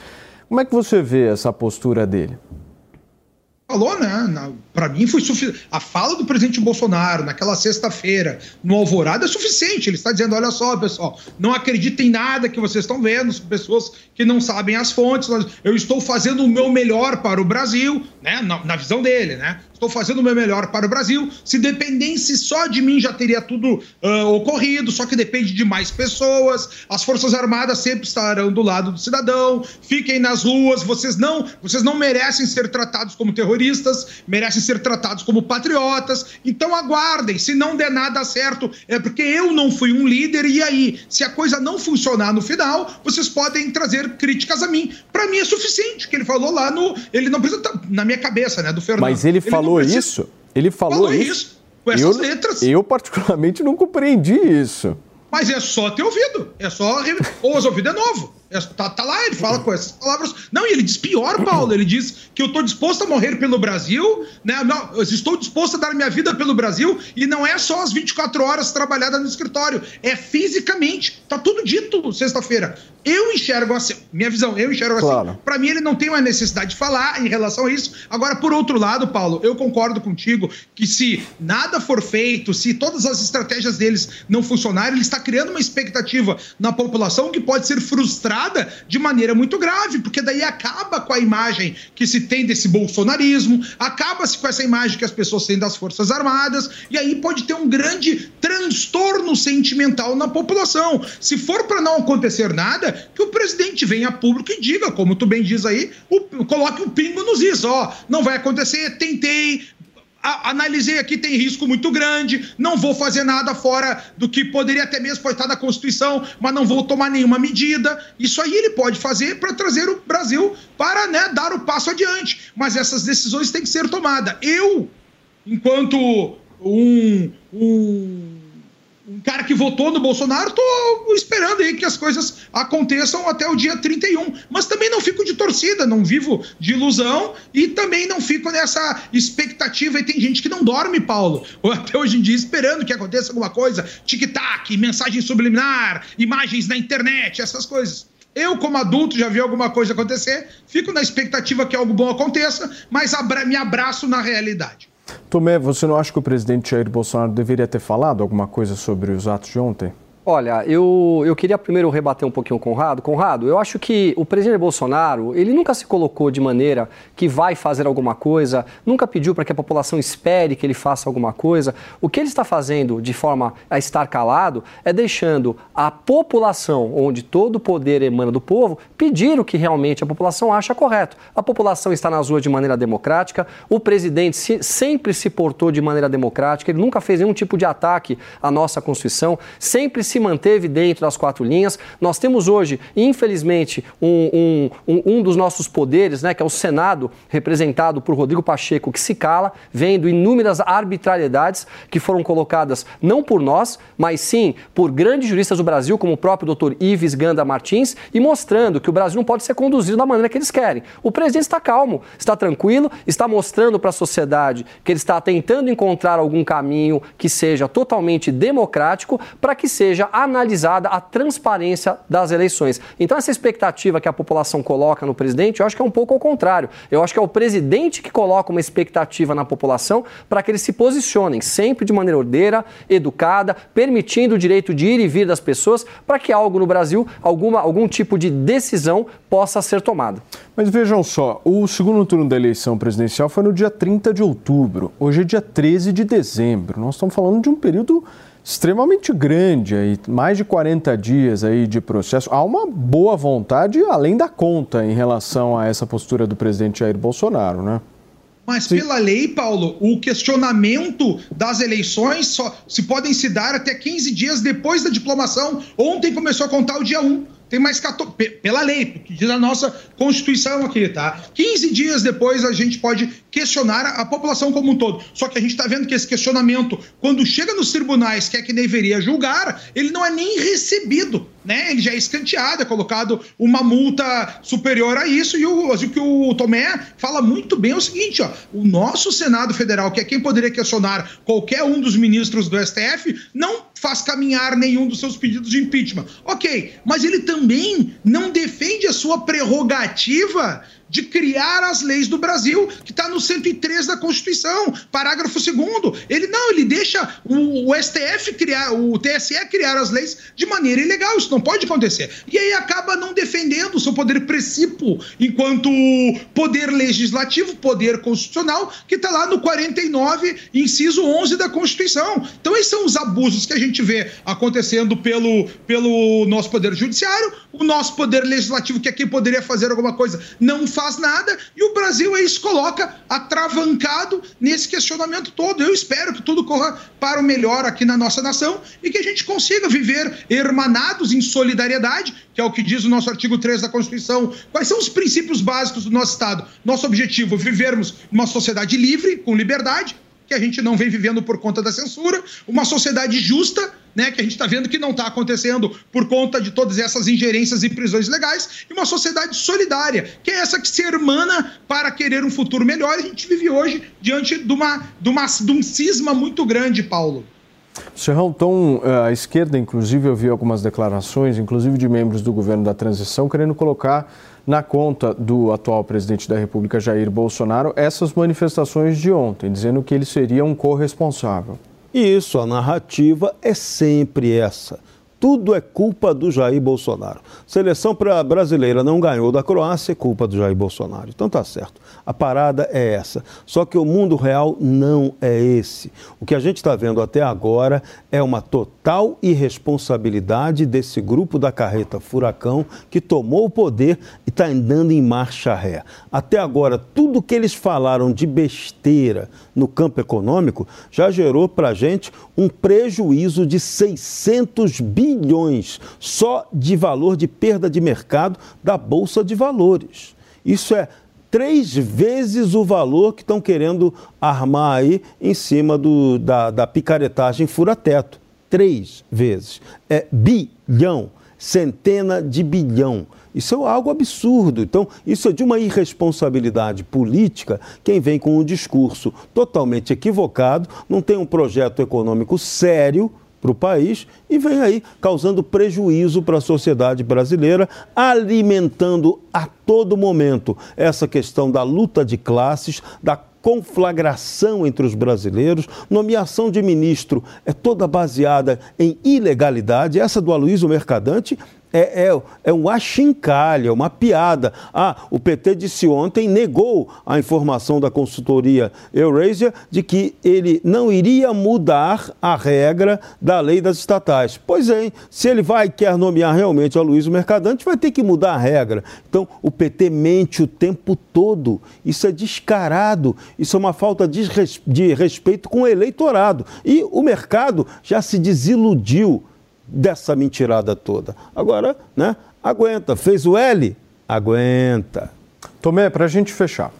Como é que você vê essa postura dele? falou, né? Para mim foi suficiente. A fala do presidente Bolsonaro naquela sexta-feira no Alvorada é suficiente. Ele está dizendo: olha só, pessoal, não acreditem em nada que vocês estão vendo, são pessoas que não sabem as fontes. Eu estou fazendo o meu melhor para o Brasil, né? Na, na visão dele, né? Estou fazendo o meu melhor para o Brasil. Se dependesse só de mim, já teria tudo uh, ocorrido, só que depende de mais pessoas. As Forças Armadas sempre estarão do lado do cidadão. Fiquem nas ruas. Vocês não, vocês não merecem ser tratados como terroristas, merecem ser tratados como patriotas. Então aguardem, se não der nada certo, é porque eu não fui um líder e aí, se a coisa não funcionar no final, vocês podem trazer críticas a mim. Para mim é suficiente que ele falou lá no, ele não precisa tá na minha cabeça, né, do Fernando. Mas ele, não falou precisa- isso? Ele falou, Falou isso? isso, com essas eu, letras. Eu, particularmente, não compreendi isso. Mas é só ter ouvido. É só. Ou os ouvidos é novo. É- tá, tá lá, ele fala com essas palavras. Não, e ele diz pior, Paulo. Ele diz que eu tô disposto a morrer pelo Brasil, né? Não, eu estou disposto a dar minha vida pelo Brasil, e não é só as 24 horas trabalhadas no escritório. É fisicamente. Tá tudo dito sexta-feira. Eu enxergo assim, minha visão, eu enxergo Claro. assim. Pra mim, ele não tem uma necessidade de falar em relação a isso. Agora, por outro lado, Paulo, eu concordo contigo que se nada for feito, se todas as estratégias deles não funcionarem, ele está criando uma expectativa na população que pode ser frustrada de maneira muito grave, porque daí acaba com a imagem que se tem desse bolsonarismo, acaba-se com essa imagem que as pessoas têm das Forças Armadas, e aí pode ter um grande transtorno sentimental na população. Se for para não acontecer nada, que o presidente venha a público e diga, como tu bem diz aí, o- coloque o pingo nos is, ó, não vai acontecer, tentei, a- analisei aqui, tem risco muito grande, não vou fazer nada fora do que poderia até mesmo estar na Constituição, mas não vou tomar nenhuma medida. Isso aí ele pode fazer para trazer o Brasil para né, dar o passo adiante. Mas essas decisões têm que ser tomadas. Eu, enquanto um, um, um cara que votou no Bolsonaro, tô esperando aí que as coisas aconteçam até o dia 31. Mas também não fico de torcida, não vivo de ilusão e também não fico nessa expectativa. E tem gente que não dorme, Paulo, ou até hoje em dia esperando que aconteça alguma coisa. Tic-tac, mensagem subliminar, imagens na internet, essas coisas. Eu, como adulto, já vi alguma coisa acontecer, fico na expectativa que algo bom aconteça, mas abra- me abraço na realidade. Tomé, você não acha que o presidente Jair Bolsonaro deveria ter falado alguma coisa sobre os atos de ontem? Olha, eu, eu queria primeiro rebater um pouquinho o Conrado. Conrado, eu acho que o presidente Bolsonaro, ele nunca se colocou de maneira que vai fazer alguma coisa, nunca pediu para que a população espere que ele faça alguma coisa. O que ele está fazendo de forma a estar calado é deixando a população, onde todo o poder emana do povo, pedir o que realmente a população acha correto. A população está nas ruas de maneira democrática, o presidente se- sempre se portou de maneira democrática, ele nunca fez nenhum tipo de ataque à nossa Constituição, sempre se manteve dentro das quatro linhas. Nós temos hoje, infelizmente, um, um- um- um dos nossos poderes, né, que é o Senado, representado por Rodrigo Pacheco, que se cala, vendo inúmeras arbitrariedades que foram colocadas não por nós, mas sim por grandes juristas do Brasil, como o próprio doutor Ives Ganda Martins, e mostrando que o Brasil não pode ser conduzido da maneira que eles querem. O presidente está calmo, está tranquilo, está mostrando para a sociedade que ele está tentando encontrar algum caminho que seja totalmente democrático para que seja analisada a transparência das eleições. Então, essa expectativa que a população coloca no presidente, eu acho que é um pouco ao contrário. Eu acho que é o presidente que coloca uma expectativa na população para que eles se posicionem sempre de maneira ordeira, educada, permitindo o direito de ir e vir das pessoas para que algo no Brasil, alguma, algum tipo de decisão possa ser tomada. Mas vejam só, o segundo turno da eleição presidencial foi no dia 30 de outubro. Hoje é dia 13 de dezembro. Nós estamos falando de um período extremamente grande aí, mais de 40 dias aí de processo. Há uma boa vontade além da conta em relação a essa postura do presidente Jair Bolsonaro, né? Mas pela lei, Paulo, o questionamento das eleições só se podem se dar até 15 dias depois da diplomação. Ontem começou a contar o dia 1. Tem mais 14. pe- Pela lei, porque diz a nossa Constituição aqui, tá? 15 dias depois a gente pode questionar a, a população como um todo. Só que a gente está vendo que esse questionamento, quando chega nos tribunais, que é que deveria julgar, ele não é nem recebido, né? Ele já é escanteado, é colocado uma multa superior a isso. E o, o que o Tomé fala muito bem é o seguinte: ó, o nosso Senado Federal, que é quem poderia questionar qualquer um dos ministros do STF, não faz caminhar nenhum dos seus pedidos de impeachment. Ok, mas ele também não defende a sua prerrogativa de criar as leis do Brasil, que está no 103 da Constituição, parágrafo 2 Ele não, ele deixa o, o STF criar, o TSE criar as leis de maneira ilegal. Isso não pode acontecer. E aí acaba não defendendo o seu poder principal enquanto poder legislativo, poder constitucional, que está lá no 49, inciso 11 da Constituição. Então, esses são os abusos que a gente gente vê acontecendo pelo, pelo nosso Poder Judiciário, o nosso Poder Legislativo, que aqui poderia fazer alguma coisa, não faz nada, e o Brasil aí se coloca atravancado nesse questionamento todo. Eu espero que tudo corra para o melhor aqui na nossa nação e que a gente consiga viver hermanados em solidariedade, que é o que diz o nosso artigo 3 da Constituição. Quais são os princípios básicos do nosso Estado? Nosso objetivo vivermos uma sociedade livre, com liberdade, que a gente não vem vivendo por conta da censura, uma sociedade justa, né, que a gente está vendo que não está acontecendo por conta de todas essas ingerências e prisões legais, e uma sociedade solidária, que é essa que se hermana para querer um futuro melhor. A gente vive hoje diante de, uma, de, uma, de um cisma muito grande, Paulo. Serrão, então, a esquerda, inclusive, eu vi algumas declarações, inclusive de membros do governo da transição, querendo colocar na conta do atual presidente da República, Jair Bolsonaro, essas manifestações de ontem, dizendo que ele seria um corresponsável. Isso, a narrativa é sempre essa. Tudo é culpa do Jair Bolsonaro. Seleção brasileira não ganhou da Croácia, é culpa do Jair Bolsonaro. Então tá certo. A parada é essa. Só que o mundo real não é esse. O que a gente está vendo até agora é uma total irresponsabilidade desse grupo da carreta Furacão que tomou o poder e está andando em marcha ré. Até agora, tudo que eles falaram de besteira no campo econômico já gerou para a gente um prejuízo de 600 bilhões só de valor de perda de mercado da Bolsa de Valores. Isso é três vezes o valor que estão querendo armar aí em cima do, da, da picaretagem fura-teto. Três vezes. É bilhão, centena de bilhão. Isso é algo absurdo. Então, isso é de uma irresponsabilidade política. Quem vem com um discurso totalmente equivocado, não tem um projeto econômico sério para o país e vem aí causando prejuízo para a sociedade brasileira, alimentando a todo momento essa questão da luta de classes, da conflagração entre os brasileiros, nomeação de ministro é toda baseada em ilegalidade. Essa do Aloysio Mercadante é, é, é um achincalha, uma piada. Ah, o PT disse ontem, negou a informação da consultoria Eurasia de que ele não iria mudar a regra da lei das estatais. Pois é, se ele vai quer nomear realmente a Luiz Mercadante, vai ter que mudar a regra. Então, o PT mente o tempo todo. Isso é descarado, isso é uma falta de, res, de respeito com o eleitorado. E o mercado já se desiludiu dessa mentirada toda. Agora, né? Aguenta. Fez o L? Aguenta. Tomé, para a gente fechar.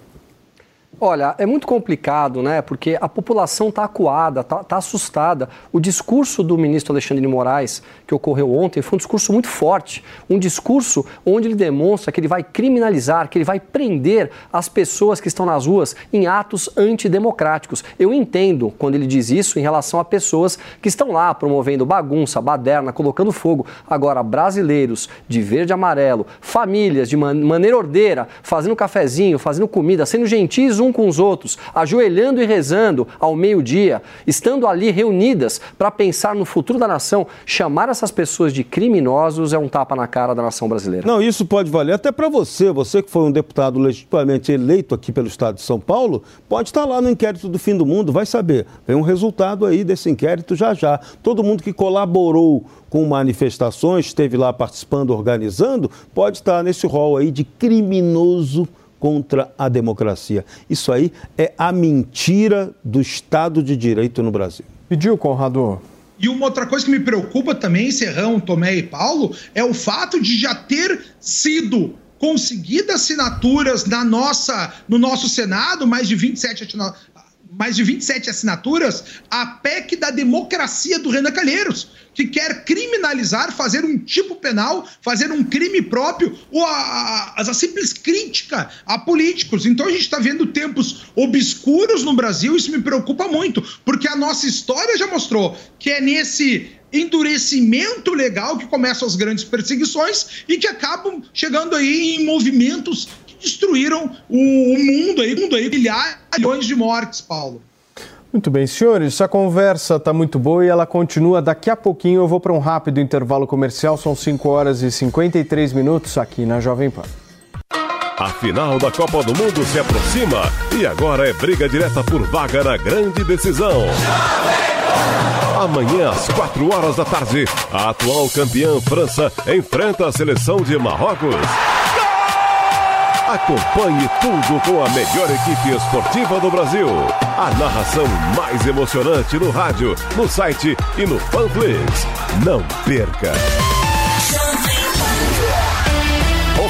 Olha, é muito complicado, né? Porque a população está acuada, está tá assustada. O discurso do ministro Alexandre de Moraes, que ocorreu ontem, foi um discurso muito forte. Um discurso onde ele demonstra que ele vai criminalizar, que ele vai prender as pessoas que estão nas ruas em atos antidemocráticos. Eu entendo quando ele diz isso em relação a pessoas que estão lá promovendo bagunça, baderna, colocando fogo. Agora, brasileiros de verde e amarelo, famílias de man maneira ordeira, fazendo cafezinho, fazendo comida, sendo gentis um com os outros, ajoelhando e rezando ao meio-dia, estando ali reunidas para pensar no futuro da nação, chamar essas pessoas de criminosos é um tapa na cara da nação brasileira. Não, isso pode valer até para você, você que foi um deputado legitimamente eleito aqui pelo Estado de São Paulo, pode estar lá no inquérito do fim do mundo, vai saber. Vem um resultado aí desse inquérito já já. Todo mundo que colaborou com manifestações, esteve lá participando, organizando, pode estar nesse rol aí de criminoso contra a democracia. Isso aí é a mentira do Estado de Direito no Brasil. Pediu, Conrado? E uma outra coisa que me preocupa também, Serrão, Tomé e Paulo, é o fato de já ter sido conseguidas assinaturas na nossa, no nosso Senado, mais de 27 mais de 27 assinaturas, a PEC da democracia do Renan Calheiros, que quer criminalizar, fazer um tipo penal, fazer um crime próprio, ou a, a, a simples crítica a políticos. Então a gente está vendo tempos obscuros no Brasil, isso me preocupa muito, porque a nossa história já mostrou que é nesse endurecimento legal que começam as grandes perseguições e que acabam chegando aí em movimentos destruíram o, o mundo aí, mundo aí, milhões de mortes, Paulo. Muito bem, senhores, essa conversa está muito boa e ela continua daqui a pouquinho. Eu vou para um rápido intervalo comercial, são 5 horas e 53 minutos aqui na Jovem Pan. A final da Copa do Mundo se aproxima e agora é briga direta por vaga na grande decisão. Amanhã, às 4 horas da tarde, a atual campeã França enfrenta a seleção de Marrocos. Acompanhe tudo com a melhor equipe esportiva do Brasil. A narração mais emocionante no rádio, no site e no Panflix. Não perca!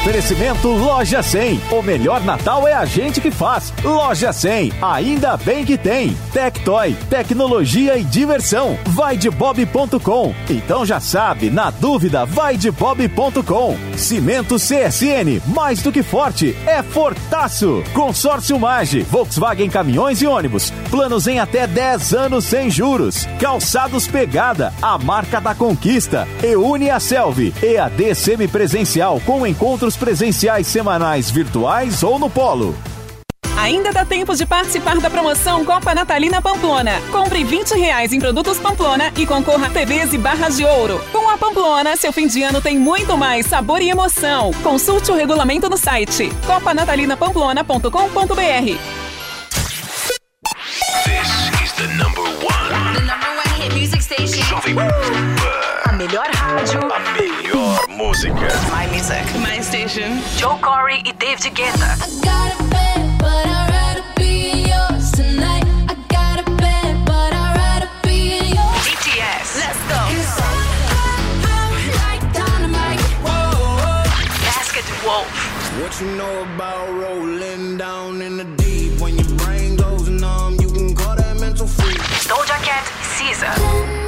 Oferecimento Loja 100. O melhor Natal é a gente que faz. Loja 100. Ainda bem que tem. Tectoy. Tecnologia e diversão. Vai de bob.com. Então já sabe, na dúvida, vai de bob.com. Cimento CSN. Mais do que forte. É fortaço. Consórcio Mage. Volkswagen Caminhões e Ônibus. Planos em até 10 anos sem juros. Calçados Pegada. A marca da conquista. E une a Selvi. EAD semipresencial com encontros presenciais semanais virtuais ou no Polo. Ainda dá tempo de participar da promoção Copa Natalina Pamplona. Compre 20 reais em produtos Pamplona e concorra a TVs e barras de ouro. Com a Pamplona, seu fim de ano tem muito mais sabor e emoção. Consulte o regulamento no site copanatalinapamplona.com.br. This is the number one. The number one hit music station. Jovem Pan. A melhor rádio. A melhor música. My music. My station. Joe Corey e David Guetta. BTS. Let's go. Like dynamite. Whoa, whoa, whoa, basket Wolf. What you know about rolling down in the deep? When your brain goes numb, you can call that mental freak. Doja Cat Caesar.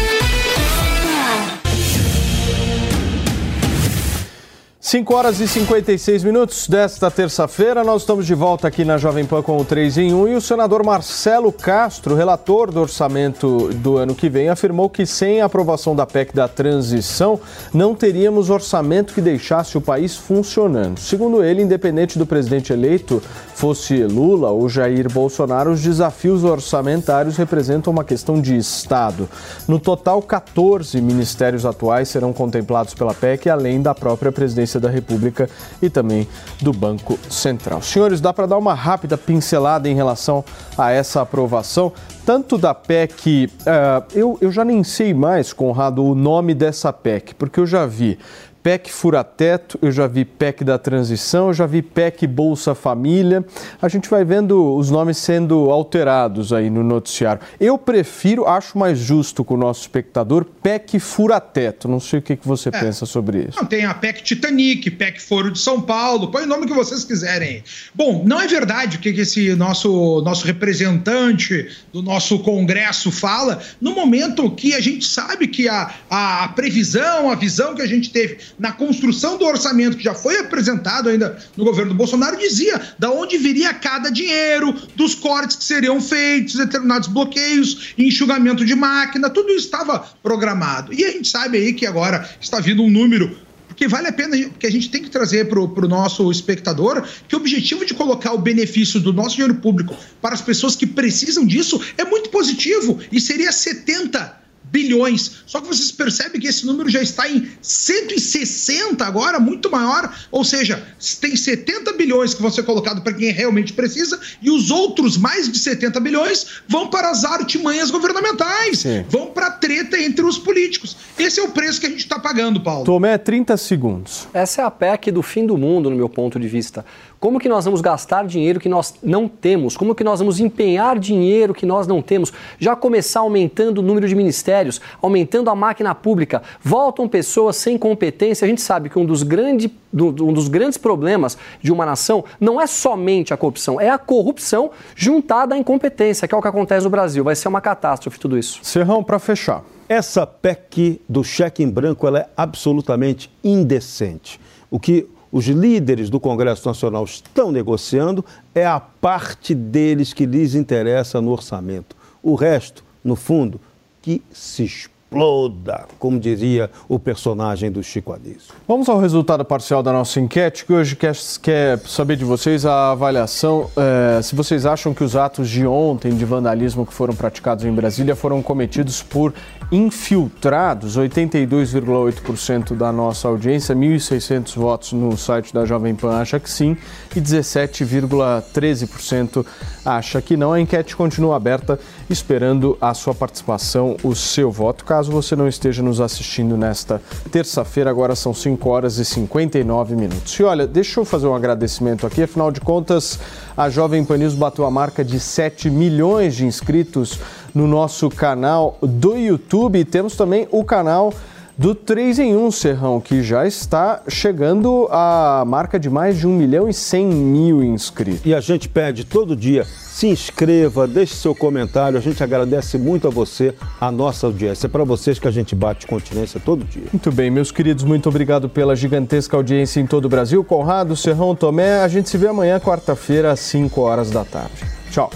5 horas e 56 minutos desta terça-feira, nós estamos de volta aqui na Jovem Pan com o 3 em 1 e o senador Marcelo Castro, relator do orçamento do ano que vem, afirmou que sem a aprovação da PEC da transição, não teríamos orçamento que deixasse o país funcionando. Segundo ele, independente do presidente eleito fosse Lula ou Jair Bolsonaro, os desafios orçamentários representam uma questão de Estado. No total, 14 ministérios atuais serão contemplados pela PEC, além da própria presidência da República e também do Banco Central. Senhores, dá para dar uma rápida pincelada em relação a essa aprovação, tanto da PEC, uh, eu, eu já nem sei mais, Conrado, o nome dessa PEC, porque eu já vi PEC Furateto, eu já vi PEC da Transição, eu já vi PEC Bolsa Família. A gente vai vendo os nomes sendo alterados aí no noticiário. Eu prefiro, acho mais justo com o nosso espectador, PEC Furateto. Não sei o que, que você é. pensa sobre isso. Não, tem a PEC Titanic, PEC Foro de São Paulo, põe o nome que vocês quiserem. Bom, não é verdade o que esse nosso, nosso representante do nosso Congresso fala, no momento que a gente sabe que a, a previsão, a visão que a gente teve na construção do orçamento que já foi apresentado ainda no governo do Bolsonaro, dizia da onde viria cada dinheiro, dos cortes que seriam feitos, determinados bloqueios, enxugamento de máquina, tudo isso estava programado. E a gente sabe aí que agora está vindo um número porque vale a pena, porque a gente tem que trazer para o nosso espectador que o objetivo de colocar o benefício do nosso dinheiro público para as pessoas que precisam disso é muito positivo e seria 70 bilhões. Só que vocês percebem que esse número já está em 160 agora, muito maior. Ou seja, tem 70 bilhões que vão ser colocados para quem realmente precisa e os outros mais de 70 bilhões vão para as artimanhas governamentais, Sim. vão para a treta entre os políticos. Esse é o preço que a gente está pagando, Paulo. Tomé, 30 segundos. Essa é a PEC do fim do mundo, no meu ponto de vista. Como que nós vamos gastar dinheiro que nós não temos? Como que nós vamos empenhar dinheiro que nós não temos? Já começar aumentando o número de ministérios, aumentando a máquina pública. Voltam pessoas sem competência. A gente sabe que um dos, grande, um dos grandes problemas de uma nação não é somente a corrupção, é a corrupção juntada à incompetência, que é o que acontece no Brasil. Vai ser uma catástrofe tudo isso. Serrão, para fechar. Essa PEC do cheque em branco ela é absolutamente indecente. O que os líderes do Congresso Nacional estão negociando é a parte deles que lhes interessa no orçamento. O resto, no fundo, que se exploda, como diria o personagem do Chico Anísio. Vamos ao resultado parcial da nossa enquete, que hoje quer, quer saber de vocês a avaliação, é, se vocês acham que os atos de ontem de vandalismo que foram praticados em Brasília foram cometidos por infiltrados, 82,8% da nossa audiência, 1.600 votos no site da Jovem Pan acha que sim e 17,13% acha que não. A enquete continua aberta, esperando a sua participação, o seu voto. Caso você não esteja nos assistindo nesta terça-feira, agora são 5 horas e 59 minutos. E olha, deixa eu fazer um agradecimento aqui, afinal de contas, a Jovem Pan News bateu a marca de 7 milhões de inscritos no nosso canal do YouTube. E temos também o canal do 3 em 1 Serrão, que já está chegando à marca de mais de 1 milhão e 100 mil inscritos. E a gente pede todo dia, se inscreva, deixe seu comentário, a gente agradece muito a você, a nossa audiência. É para vocês que a gente bate continência todo dia. Muito bem, meus queridos, muito obrigado pela gigantesca audiência em todo o Brasil. Conrado, Serrão, Tomé, a gente se vê amanhã, quarta-feira, às 5 horas da tarde. Tchau.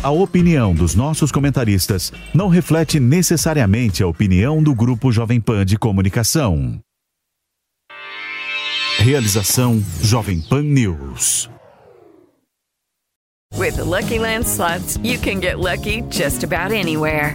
A opinião dos nossos comentaristas não reflete necessariamente a opinião do Grupo Jovem Pan de Comunicação. Realização Jovem Pan News. With the Lucky Land slots, you can get lucky just about anywhere.